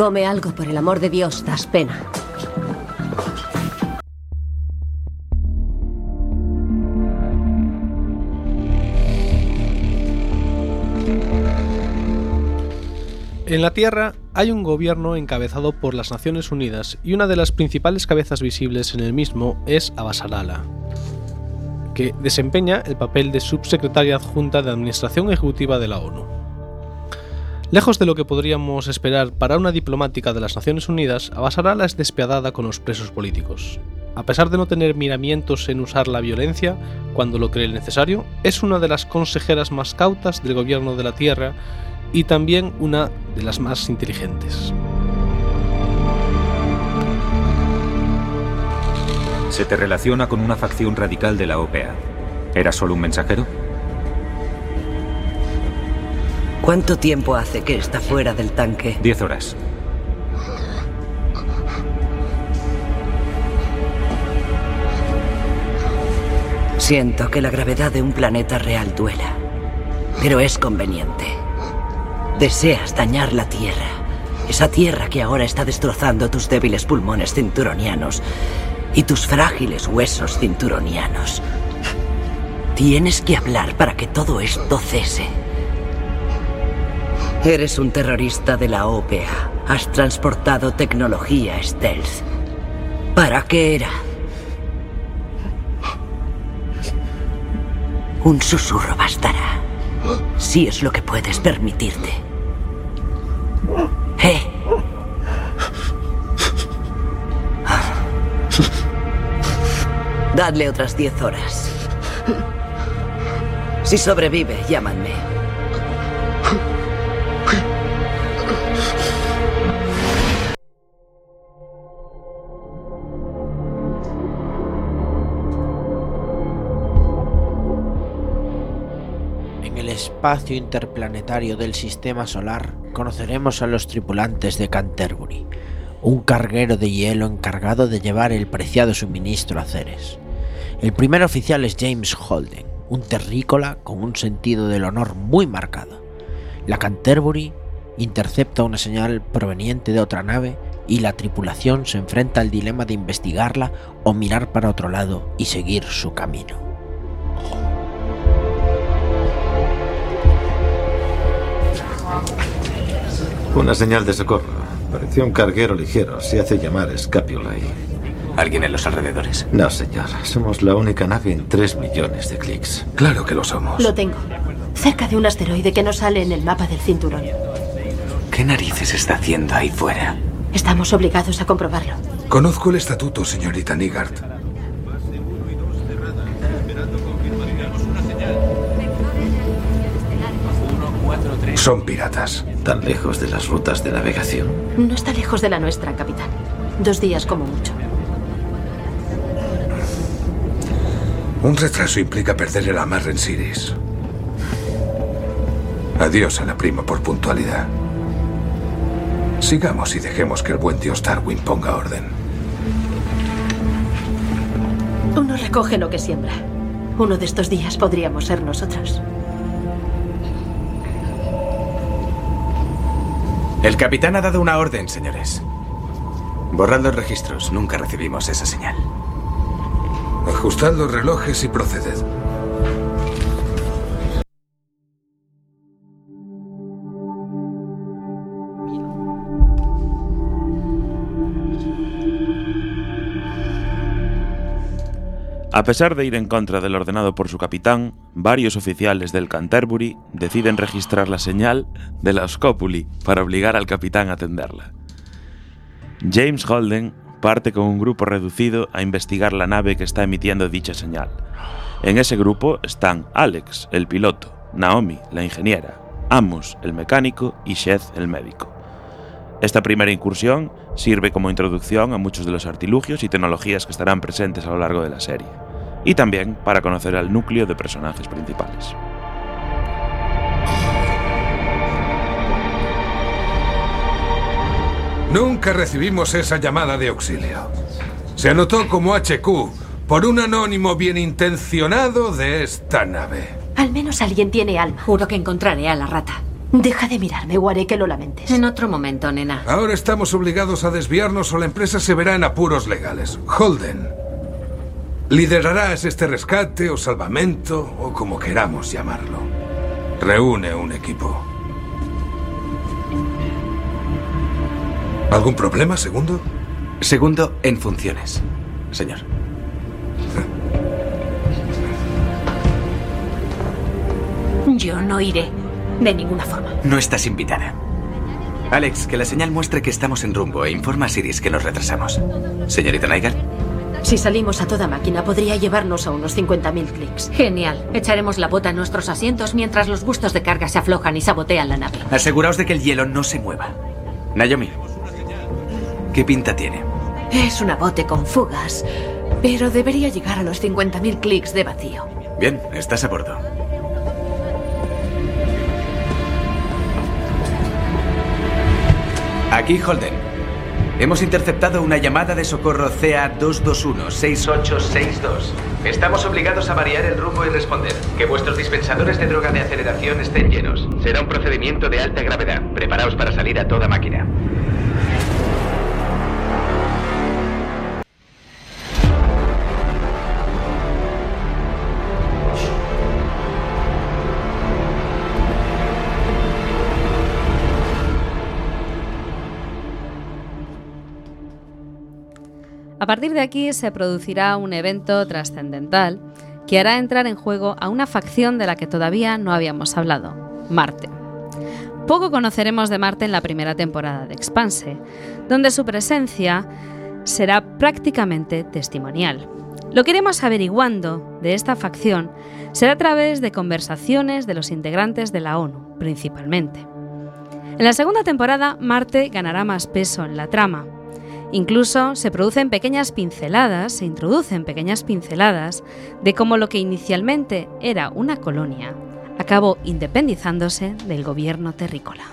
Speaker 14: Come algo, por el amor de Dios, das pena.
Speaker 5: En la Tierra hay un gobierno encabezado por las Naciones Unidas y una de las principales cabezas visibles en el mismo es Abasarala, que desempeña el papel de subsecretaria adjunta de Administración Ejecutiva de la ONU. Lejos de lo que podríamos esperar para una diplomática de las Naciones Unidas, Abasarala es despiadada con los presos políticos. A pesar de no tener miramientos en usar la violencia cuando lo cree necesario, es una de las consejeras más cautas del gobierno de la Tierra y también una de las más inteligentes.
Speaker 15: Se te relaciona con una facción radical de la OPA. ¿Eras solo un mensajero?
Speaker 16: ¿Cuánto tiempo hace que está fuera del tanque?
Speaker 15: Diez horas.
Speaker 16: Siento que la gravedad de un planeta real duela, pero es conveniente. Deseas dañar la Tierra, esa Tierra que ahora está destrozando tus débiles pulmones cinturonianos y tus frágiles huesos cinturonianos. Tienes que hablar para que todo esto cese. Eres un terrorista de la OPA. Has transportado tecnología stealth. ¿Para qué era? Un susurro bastará. Si es lo que puedes permitirte. ¡Eh! Dadle otras diez horas. Si sobrevive, llámanme.
Speaker 7: Espacio interplanetario del sistema solar conoceremos a los tripulantes de Canterbury, un carguero de hielo encargado de llevar el preciado suministro a Ceres. El primer oficial es James Holden, un terrícola con un sentido del honor muy marcado. La Canterbury intercepta una señal proveniente de otra nave y la tripulación se enfrenta al dilema de investigarla o mirar para otro lado y seguir su camino.
Speaker 17: Una señal de socorro. Pareció un carguero ligero. Se hace llamar Scapulay.
Speaker 18: ¿Alguien en los alrededores?
Speaker 17: No, señor. Somos la única nave en tres millones de clics.
Speaker 18: Claro que lo somos.
Speaker 14: Lo tengo. Cerca de un asteroide que no sale en el mapa del cinturón.
Speaker 18: ¿Qué narices está haciendo ahí fuera?
Speaker 14: Estamos obligados a comprobarlo.
Speaker 18: Conozco el estatuto, señorita Nigart.
Speaker 19: Son piratas.
Speaker 17: Tan lejos de las rutas de navegación.
Speaker 14: No está lejos de la nuestra, capitán. Dos días como mucho.
Speaker 19: Un retraso implica perder el amarre en Siris. Adiós a la prima por puntualidad. Sigamos y dejemos que el buen dios Darwin ponga orden.
Speaker 14: Uno recoge lo que siembra. Uno de estos días podríamos ser nosotros.
Speaker 19: El capitán ha dado una orden, señores. Borrad los registros. Nunca recibimos esa señal. Ajustad los relojes y proceded.
Speaker 3: A pesar de ir en contra del ordenado por su capitán, varios oficiales del Canterbury deciden registrar la señal de la Scopuli para obligar al capitán a atenderla. James Holden parte con un grupo reducido a investigar la nave que está emitiendo dicha señal. En ese grupo están Alex, el piloto, Naomi, la ingeniera, Amos, el mecánico y Seth, el médico. Esta primera incursión sirve como introducción a muchos de los artilugios y tecnologías que estarán presentes a lo largo de la serie, y también para conocer al núcleo de personajes principales.
Speaker 19: Nunca recibimos esa llamada de auxilio. Se anotó como HQ por un anónimo bien intencionado de esta nave.
Speaker 14: Al menos alguien tiene alma.
Speaker 20: Juro que encontraré a la rata.
Speaker 14: Deja de mirarme o haré que lo lamentes.
Speaker 20: En otro momento, nena.
Speaker 19: Ahora estamos obligados a desviarnos o la empresa se verá en apuros legales. Holden. Liderarás este rescate o salvamento o como queramos llamarlo. Reúne un equipo. ¿Algún problema, segundo? Segundo, en funciones, señor.
Speaker 14: Yo no iré. De ninguna forma.
Speaker 19: No estás invitada. Alex, que la señal muestre que estamos en rumbo e informa a Siris que nos retrasamos. Señorita Nygaard.
Speaker 14: Si salimos a toda máquina, podría llevarnos a unos 50.000 clics.
Speaker 20: Genial. Echaremos la bota en nuestros asientos mientras los bustos de carga se aflojan y sabotean la nave.
Speaker 19: Aseguraos de que el hielo no se mueva. Naomi, ¿qué pinta tiene?
Speaker 14: Es una bote con fugas, pero debería llegar a los 50.000 clics de vacío.
Speaker 19: Bien, estás a bordo. Aquí Holden. Hemos interceptado una llamada de socorro CA-221-6862. Estamos obligados a variar el rumbo y responder. Que vuestros dispensadores de droga de aceleración estén llenos. Será un procedimiento de alta gravedad. Preparaos para salir a toda máquina.
Speaker 6: Partir de aquí se producirá un evento trascendental que hará entrar en juego a una facción de la que todavía no habíamos hablado, Marte. Poco conoceremos de Marte en la primera temporada de Expanse, donde su presencia será prácticamente testimonial. Lo que iremos averiguando de esta facción será a través de conversaciones de los integrantes de la ONU, principalmente. En la segunda temporada, Marte ganará más peso en la trama, Incluso se producen pequeñas pinceladas, se introducen pequeñas pinceladas de cómo lo que inicialmente era una colonia acabó independizándose del gobierno terrícola.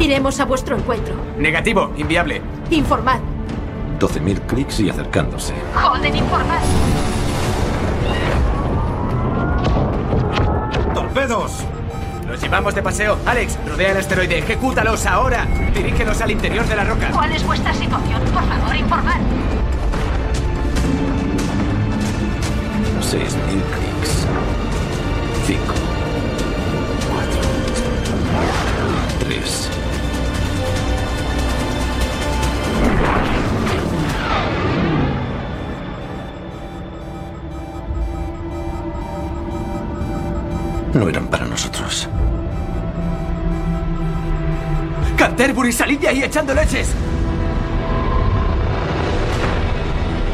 Speaker 14: Iremos a vuestro encuentro.
Speaker 19: Negativo, inviable.
Speaker 14: Informad.
Speaker 17: 12.000 clics y acercándose.
Speaker 14: Joden, informad.
Speaker 19: ¡Torpedos! Los llevamos de paseo. Alex, rodea el asteroide. Ejecútalos ahora. Dirígelos al interior de la roca.
Speaker 14: ¿Cuál es vuestra situación? Por favor, informad.
Speaker 17: 6.000 clics. 5. 4. 3. No eran para nosotros.
Speaker 19: ¡Canterbury, salid de ahí echando leches!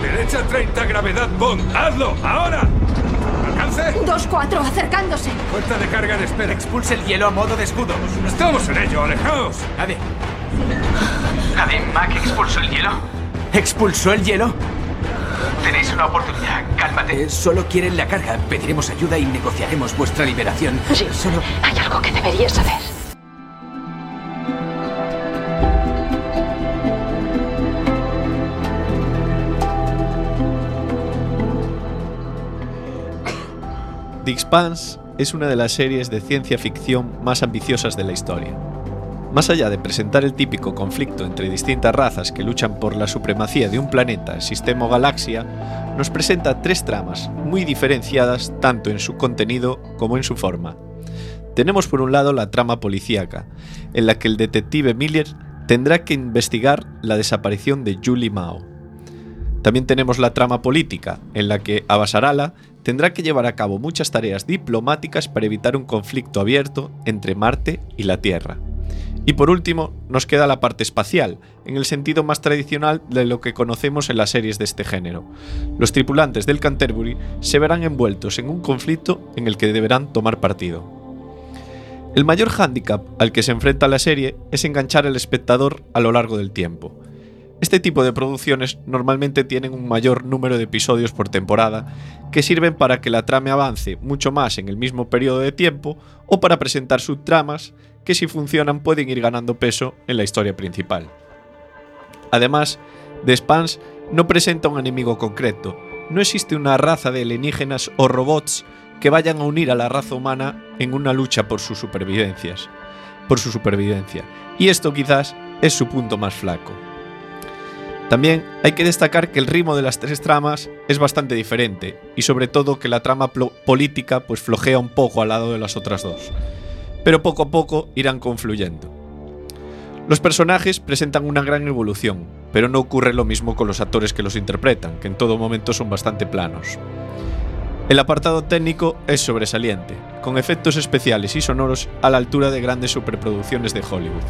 Speaker 18: Flecha 30, gravedad Bond. ¡Hazlo! ¡Ahora! ¿Alcance?
Speaker 14: 2-4, acercándose.
Speaker 18: Fuerza de carga en espera.
Speaker 19: Expulse el hielo a modo de escudo.
Speaker 18: Estamos en ello, alejaos.
Speaker 19: Ade. Ade, Mac expulsó el hielo. ¿Expulsó el hielo? Tenéis una oportunidad, cálmate. Solo quieren la carga. Pediremos ayuda y negociaremos vuestra liberación.
Speaker 14: Sí,
Speaker 19: Solo.
Speaker 14: Hay algo que deberías saber.
Speaker 4: The Expanse es una de las series de ciencia ficción más ambiciosas de la historia. Más allá de presentar el típico conflicto entre distintas razas que luchan por la supremacía de un planeta, sistema o galaxia, nos presenta tres tramas muy diferenciadas tanto en su contenido como en su forma. Tenemos por un lado la trama policíaca, en la que el detective Miller tendrá que investigar la desaparición de Julie Mao. También tenemos la trama política, en la que Abasarala tendrá que llevar a cabo muchas tareas diplomáticas para evitar un conflicto abierto entre Marte y la Tierra. Y por último, nos queda la parte espacial, en el sentido más tradicional de lo que conocemos en las series de este género. Los tripulantes del Canterbury se verán envueltos en un conflicto en el que deberán tomar partido. El mayor hándicap al que se enfrenta la serie es enganchar al espectador a lo largo del tiempo. Este tipo de producciones normalmente tienen un mayor número de episodios por temporada que sirven para que la trama avance mucho más en el mismo periodo de tiempo o para presentar subtramas que si funcionan pueden ir ganando peso en la historia principal. Además, The Spans no presenta un enemigo concreto, no existe una raza de alienígenas o robots que vayan a unir a la raza humana en una lucha por sus supervivencias, por su supervivencia, y esto quizás es su punto más flaco. También hay que destacar que el ritmo de las tres tramas es bastante diferente y sobre todo que la trama política pues flojea un poco al lado de las otras dos, pero poco a poco irán confluyendo. Los personajes presentan una gran evolución, pero no ocurre lo mismo con los actores que los interpretan, que en todo momento son bastante planos. El apartado técnico es sobresaliente, con efectos especiales y sonoros a la altura de grandes superproducciones de Hollywood.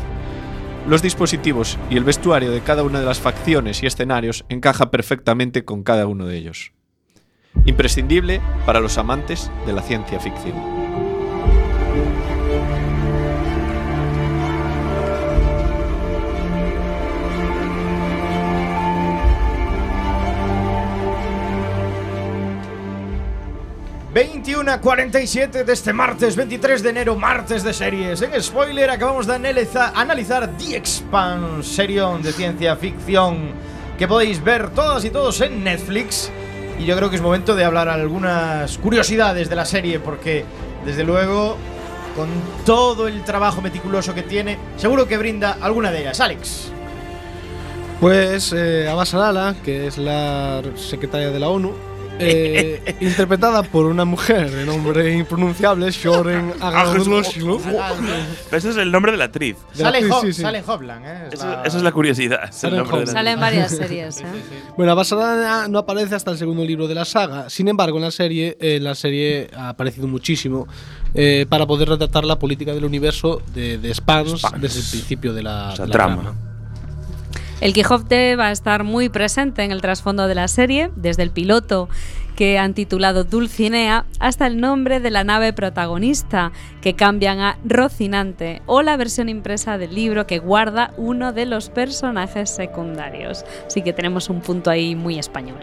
Speaker 4: Los dispositivos y el vestuario de cada una de las facciones y escenarios encaja perfectamente con cada uno de ellos. Imprescindible para los amantes de la ciencia ficción.
Speaker 2: A 47 de este martes 23 de enero, martes de series. En spoiler acabamos de analiza- analizar The Expanse, serión de ciencia ficción que podéis ver todas y todos en Netflix. Y yo creo que es momento de hablar algunas curiosidades de la serie porque desde luego con todo el trabajo meticuloso que tiene, seguro que brinda alguna de ellas. Alex.
Speaker 5: Pues eh, Abbas Alala, que es la secretaria de la ONU, eh, interpretada por una mujer de nombre impronunciable, Shoren Agamotto.
Speaker 3: Ese es el nombre de la actriz.
Speaker 5: De la
Speaker 2: Sale,
Speaker 5: actriz,
Speaker 2: Ho-
Speaker 5: sí, sí.
Speaker 2: sale Hopland, ¿eh? Es
Speaker 3: Eso-
Speaker 2: la-
Speaker 3: esa es la curiosidad. es el
Speaker 5: Sale
Speaker 3: nombre de la
Speaker 9: Sale en varias series. ¿eh?
Speaker 5: Bueno, Abbas Alala no aparece hasta el segundo libro de la saga. Sin embargo, en la serie, eh, la serie ha aparecido muchísimo eh, para poder retratar la política del universo de, de Spans, desde el principio de la, de la
Speaker 3: trama.
Speaker 9: El Quijote va a estar muy presente en el trasfondo de la serie, desde el piloto que han titulado Dulcinea hasta el nombre de la nave protagonista, que cambian a Rocinante, o la versión impresa del libro que guarda uno de los personajes secundarios. Así que tenemos un punto ahí muy español.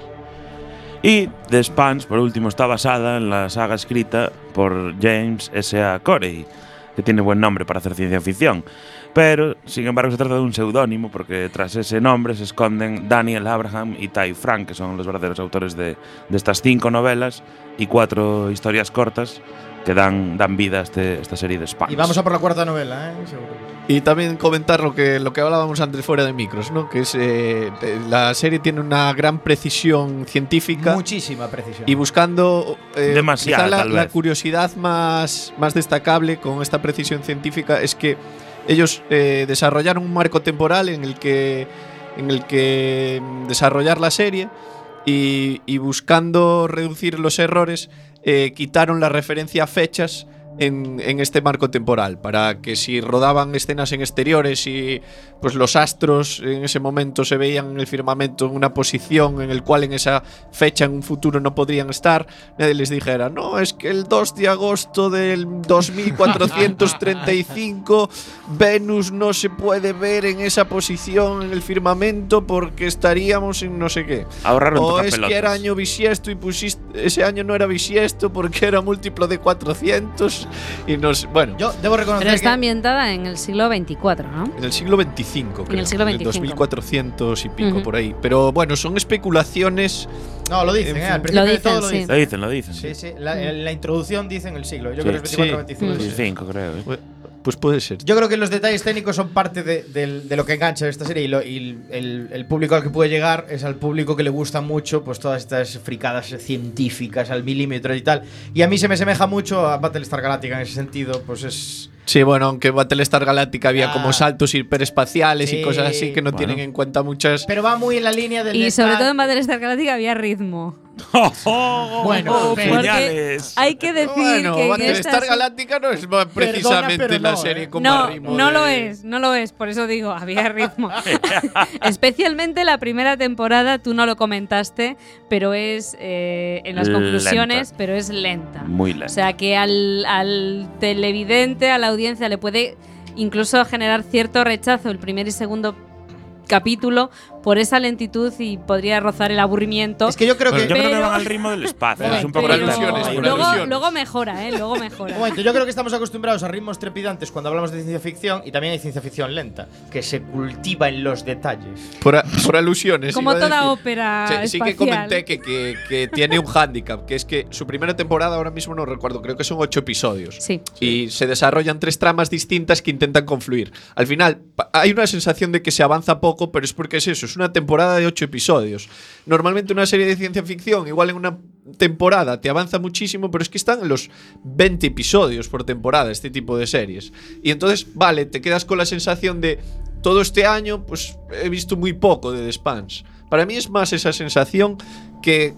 Speaker 3: Y The Spans, por último, está basada en la saga escrita por James S.A. Corey, que tiene buen nombre para hacer ciencia ficción. Pero, sin embargo, se trata de un seudónimo porque tras ese nombre se esconden Daniel Abraham y Ty Frank, que son los verdaderos autores de, de estas cinco novelas y cuatro historias cortas que dan, dan vida a este- esta serie de Spans.
Speaker 2: Y vamos a por la cuarta novela, ¿eh? Seguro.
Speaker 4: Y también comentar lo que, lo que hablábamos antes fuera de micros, ¿no? Que es eh, la serie tiene una gran precisión científica.
Speaker 2: Muchísima precisión.
Speaker 4: Y buscando eh,
Speaker 3: Demasiada,
Speaker 4: quizá la,
Speaker 3: tal
Speaker 4: la
Speaker 3: vez.
Speaker 4: curiosidad más, más destacable con esta precisión científica es que ellos eh, desarrollaron un marco temporal en el que, en el que mm, desarrollar la serie y, y buscando reducir los errores, eh, quitaron la referencia a fechas en, en este marco temporal, para que si rodaban escenas en exteriores y pues los astros en ese momento se veían en el firmamento en una posición en el cual en esa fecha en un futuro no podrían estar, nadie les dijera, no, es que el 2 de agosto del 2435 Venus no se puede ver en esa posición en el firmamento porque estaríamos en no sé qué.
Speaker 3: Ahorraron
Speaker 4: o es que era año bisiesto y pusiste ese año no era bisiesto porque era múltiplo de 400 y no sé, bueno,
Speaker 2: Yo debo reconocer
Speaker 9: Pero está
Speaker 2: que
Speaker 9: ambientada en el siglo XXIV, ¿no?
Speaker 4: en el siglo 25, creo,
Speaker 9: el siglo
Speaker 4: en
Speaker 9: 25.
Speaker 4: 2400 y pico
Speaker 9: Ujú.
Speaker 4: por ahí. Pero bueno, son especulaciones
Speaker 2: No, lo dicen,
Speaker 4: En
Speaker 2: ¿eh? Al principio
Speaker 9: Lo
Speaker 2: de todo
Speaker 9: dicen,
Speaker 2: lo
Speaker 9: sí.
Speaker 2: dicen.
Speaker 3: Lo dicen, lo dicen.
Speaker 2: Sí, sí. La, en la introducción dicen el siglo. Yo
Speaker 3: Sí.
Speaker 2: creo que es 24 25.
Speaker 4: Sí.
Speaker 3: 25, creo. ¿eh?
Speaker 4: Pues- puede ser.
Speaker 2: Yo creo que los detalles técnicos son parte de, del- de lo que engancha esta serie y, lo- y el, el público al que puede llegar es al público que le gusta mucho pues todas estas fricadas científicas al milímetro y tal. Y a mí se me asemeja mucho a Battlestar Galactica en ese sentido, pues es...
Speaker 4: Sí, bueno, aunque Battlestar Galactica había
Speaker 2: Ah.
Speaker 4: como saltos hiperespaciales
Speaker 2: Sí.
Speaker 4: y cosas así que no
Speaker 3: Bueno.
Speaker 4: tienen en cuenta muchas.
Speaker 2: Pero va muy en la línea del...
Speaker 9: Y sobre todo en Battlestar Galactica había ritmo.
Speaker 2: Bueno,
Speaker 9: Porque hay que decir
Speaker 4: bueno,
Speaker 9: que
Speaker 4: Battlestar
Speaker 9: esta-
Speaker 4: Galáctica no es precisamente
Speaker 2: pero
Speaker 4: la
Speaker 2: no,
Speaker 4: serie
Speaker 2: ¿eh?
Speaker 4: con más
Speaker 9: No,
Speaker 4: ritmo
Speaker 9: no
Speaker 4: de-
Speaker 9: lo es, no lo es, por eso digo, había ritmo. Especialmente la primera temporada, tú no lo comentaste, pero es eh, en las
Speaker 3: Lenta.
Speaker 9: conclusiones, pero es lenta.
Speaker 3: Muy
Speaker 9: O
Speaker 3: lento.
Speaker 9: sea que al, al televidente, a la audiencia, le puede incluso generar cierto rechazo el primer y segundo capítulo por esa lentitud y podría rozar el aburrimiento.
Speaker 2: Es que yo creo que...
Speaker 3: yo creo que
Speaker 9: Pero-
Speaker 3: van al ritmo del espacio.
Speaker 2: Pero-
Speaker 3: es un poco
Speaker 9: Pero
Speaker 4: por
Speaker 9: luego, luego mejora, ¿eh? Luego mejora.
Speaker 2: Momento, yo creo que estamos acostumbrados a ritmos trepidantes cuando hablamos de ciencia ficción y también hay ciencia ficción lenta, que se cultiva en los detalles.
Speaker 4: Por, a- por alusiones.
Speaker 9: Como toda ópera
Speaker 4: Sí, sí que comenté que, que- que tiene un hándicap, que es que su primera temporada, ahora mismo no recuerdo, creo que son ocho episodios.
Speaker 9: Sí.
Speaker 4: Y se desarrollan tres tramas distintas que intentan confluir. Al final, hay una sensación de que se avanza poco, pero es porque es eso, una temporada de ocho episodios. Normalmente una serie de ciencia ficción, igual en una temporada te avanza muchísimo, pero es que están los 20 episodios por temporada este tipo de series. Y entonces, vale, te quedas con la sensación de todo este año, pues he visto muy poco de The Spans. Para mí es más esa sensación que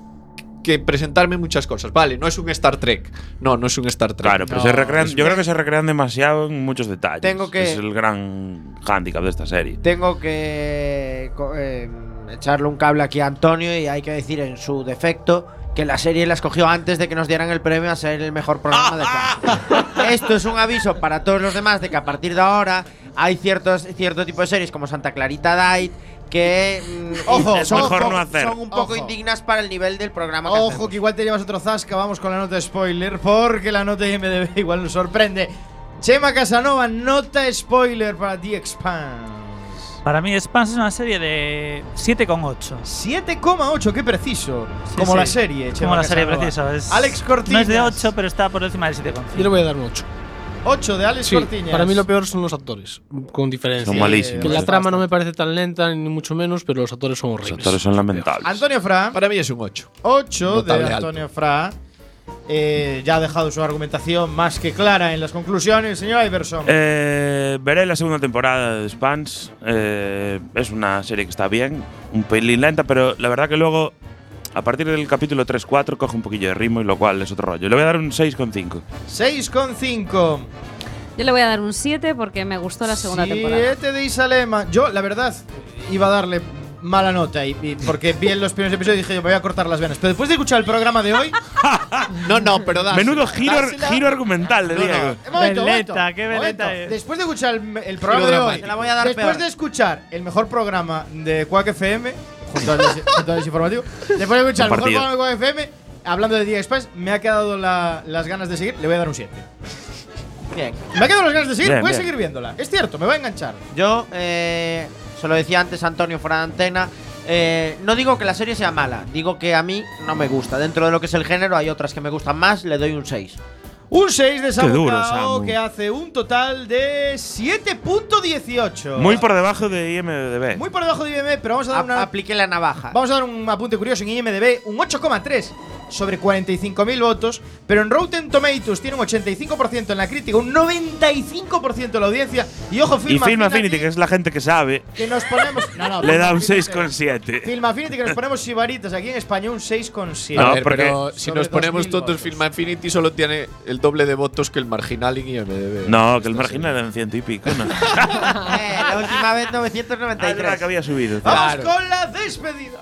Speaker 4: que presentarme muchas cosas. Vale, no es un Star Trek. No, no es un Star Trek.
Speaker 3: Claro, pero
Speaker 2: No,
Speaker 3: se recrean, yo creo que se recrean demasiado en muchos detalles.
Speaker 7: Tengo que-
Speaker 3: Es el gran hándicap de esta serie.
Speaker 7: Tengo que eh, echarle un cable aquí a Antonio y hay que decir en su defecto que la serie la escogió antes de que nos dieran el premio a ser el mejor programa de Cuac. Esto es un aviso para todos los demás de que a partir de ahora hay ciertos, cierto tipo de series como Santa Clarita Diet que mm,
Speaker 2: Ojo,
Speaker 7: son,
Speaker 3: mejor
Speaker 7: un poco,
Speaker 3: no hacer.
Speaker 7: son un poco
Speaker 2: Ojo.
Speaker 7: indignas para el nivel del programa que
Speaker 2: Ojo
Speaker 7: hacemos.
Speaker 2: que igual te llevas otro zasca, vamos con la nota spoiler, porque la nota IMDB igual nos sorprende. Chema Casanova, nota spoiler para The Expanse.
Speaker 8: Para mí, Spans es una serie de 7,8.
Speaker 2: 7,8, qué preciso.
Speaker 8: Sí,
Speaker 2: como
Speaker 8: sí.
Speaker 2: la serie, Chema
Speaker 8: Como la serie,
Speaker 2: Casanova.
Speaker 8: preciso. Es,
Speaker 2: Alex Cortinas.
Speaker 8: No es de 8, pero está por encima del 7,5.
Speaker 5: Yo le voy a dar un 8.
Speaker 2: 8 de Alex
Speaker 5: Sí,
Speaker 2: Cortiñas.
Speaker 5: para mí lo peor son los actores, con diferencia.
Speaker 3: Son malísimos.
Speaker 5: Que la
Speaker 3: Sí,
Speaker 5: trama no me parece tan lenta, ni mucho menos, pero los actores son
Speaker 3: Los
Speaker 5: horribles.
Speaker 3: actores son lamentables.
Speaker 2: Antonio Fra.
Speaker 4: Para mí es un 8.
Speaker 2: 8 de Antonio Fra. Eh, ya ha dejado su argumentación más que clara en las conclusiones, señor Iverson.
Speaker 3: Eh, veré la segunda temporada de Spans. Eh, es una serie que está bien, un pelín lenta, pero la verdad que luego, a partir del capítulo 3-4, coge un poquillo de ritmo y lo cual es otro rollo. Le voy a dar un 6,5.
Speaker 2: 6,5.
Speaker 9: Yo le voy a dar un 7 porque me gustó la segunda temporada.
Speaker 2: 7 de Isalema. Yo, la verdad, iba a darle mala nota y, y porque vi en los primeros episodios y dije yo me voy a cortar las venas. Pero después de escuchar el programa de hoy,
Speaker 4: No, no, pero da.
Speaker 3: Menudo giro,
Speaker 2: dásela.
Speaker 3: giro argumental de
Speaker 2: No, no.
Speaker 3: Diego.
Speaker 2: Eh, momento,
Speaker 8: Veleta,
Speaker 2: momento,
Speaker 8: qué veleta
Speaker 2: momento.
Speaker 8: es.
Speaker 2: Después de escuchar el, el programa
Speaker 4: Giro
Speaker 2: de hoy,
Speaker 4: dramático.
Speaker 7: La voy a dar
Speaker 2: después
Speaker 7: peor.
Speaker 2: de escuchar el mejor programa de Quack FM, junto al, des- junto al desinformativo, después de escuchar el mejor programa de FM, hablando de The Express, me ha quedado la- las ganas de seguir. Le voy a dar un 7.
Speaker 7: Bien.
Speaker 2: Me ha quedado las ganas de seguir,
Speaker 3: Bien,
Speaker 2: voy a seguir viéndola. Es cierto, me va a enganchar.
Speaker 7: Yo, eh, se lo decía antes Antonio fuera de antena. eh, no digo que la serie sea mala, digo que a mí no me gusta. Dentro de lo que es el género, hay otras que me gustan más, le doy un 6.
Speaker 2: Un 6 de Samu
Speaker 3: duro,
Speaker 2: Cao,
Speaker 3: Samu.
Speaker 2: que hace un total de 7.18.
Speaker 3: Muy por debajo de IMDB.
Speaker 2: Muy por debajo de IMDb, pero vamos a dar una.
Speaker 7: Apliqué la navaja.
Speaker 2: Vamos a dar un apunte curioso en IMDB, un 8,3. Sobre 45.000 votos, pero en Rotten Tomatoes tiene un 85% en la crítica, un 95% en la audiencia. Y ojo,
Speaker 3: Y
Speaker 2: Film,
Speaker 3: Film
Speaker 2: Affinity,
Speaker 3: Affinity, que es la gente que sabe,
Speaker 2: que nos ponemos. No, no,
Speaker 3: le
Speaker 2: Film
Speaker 3: da un
Speaker 2: Affinity-
Speaker 3: 6,7.
Speaker 2: Film Affinity, que nos ponemos sibaritas aquí en España, un 6,7.
Speaker 4: A ver,
Speaker 3: porque
Speaker 4: pero si nos ponemos
Speaker 2: 2000
Speaker 4: todos,
Speaker 2: votos.
Speaker 4: Film Infinity solo tiene el doble de votos que el Marginal en IMDb.
Speaker 3: No, que el marginal eran ciento y pico. No.
Speaker 7: Eh, la última vez
Speaker 3: Ah, era
Speaker 7: 993.
Speaker 3: que había subido.
Speaker 2: Vamos con la despedida.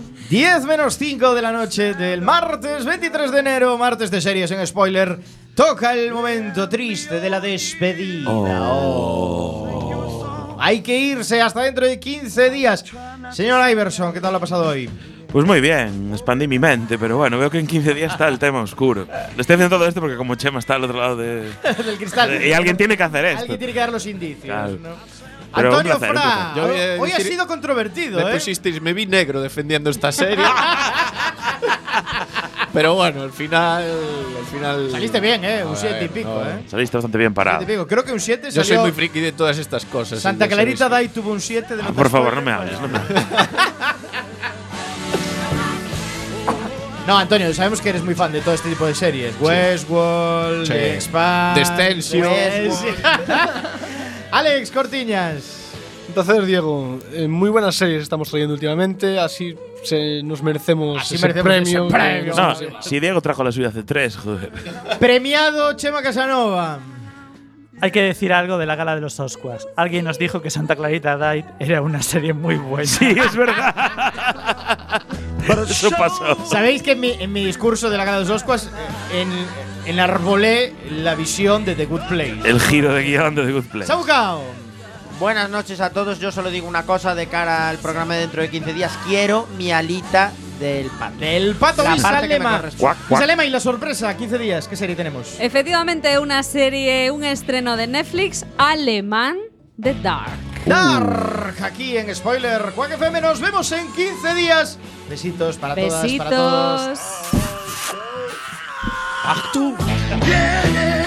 Speaker 2: 10 menos 5 de la noche del martes 23 de enero, martes de series en spoiler. Toca el momento triste de la despedida. Oh. Hay que irse hasta dentro de 15 días. Señor Iverson, ¿qué tal ha pasado hoy?
Speaker 3: Pues muy bien, expandí mi mente, pero bueno, veo que en 15 días está el tema oscuro. Le estoy haciendo todo esto porque como Chema está al otro lado de...
Speaker 2: Del cristal.
Speaker 3: Y alguien tiene que hacer esto.
Speaker 2: Alguien tiene que dar los indicios.
Speaker 3: Claro.
Speaker 2: ¿no?
Speaker 3: Pero
Speaker 2: Antonio
Speaker 3: placer,
Speaker 2: Fra.
Speaker 4: Yo a
Speaker 2: hoy ha sido controvertido,
Speaker 4: Me
Speaker 2: ¿eh?
Speaker 4: pusisteis, me vi negro defendiendo esta serie. Pero bueno, al final. Al final
Speaker 2: Saliste bien, ¿eh? Un
Speaker 4: A
Speaker 2: 7 y pico,
Speaker 4: no,
Speaker 2: ¿eh?
Speaker 3: Saliste bastante bien parado.
Speaker 2: Pico. Creo que un 7
Speaker 4: Yo soy muy friki de todas estas cosas.
Speaker 2: Santa Clarita. Dai tuvo un 7 de
Speaker 3: Ah, por favor, no me hables, no me hables.
Speaker 2: No, Antonio, sabemos que eres muy fan de todo este tipo de series. Westworld,
Speaker 4: Sí.
Speaker 2: The Expanse,
Speaker 4: Descension.
Speaker 2: Westworld. Alex Cortiñas.
Speaker 5: Entonces, Diego, eh, muy buenas series estamos trayendo últimamente, así se, nos merecemos
Speaker 2: Así
Speaker 5: ese
Speaker 2: merecemos
Speaker 5: premio.
Speaker 2: ese premio.
Speaker 3: No, si Diego trajo la suya hace tres, joder.
Speaker 2: Premiado Chema Casanova.
Speaker 8: Hay que decir algo de la gala de los Oscars. Alguien nos dijo que Santa Clarita Diet era una serie muy buena.
Speaker 3: Sí, es verdad. Eso pasó.
Speaker 2: Sabéis que en mi, en mi discurso de la gala de los Oscars en, enarbolé la visión de The Good Place.
Speaker 3: El giro de guion de The Good Place.
Speaker 2: Saucao.
Speaker 7: Buenas noches a todos. Yo solo digo una cosa de cara al programa de dentro de 15 días. Quiero mi alita del pato.
Speaker 2: Del pato
Speaker 7: La parte que me
Speaker 2: Bisalema.
Speaker 7: corresponde.
Speaker 2: Bisalema y la sorpresa, 15 días. ¿Qué serie tenemos?
Speaker 9: Efectivamente, una serie, un estreno de Netflix alemán, The Dark.
Speaker 2: Dark, aquí en Spoiler Quack FM. Nos vemos en 15 días. Besitos para todas, para todos.
Speaker 9: Besitos.
Speaker 21: Yeah, yeah.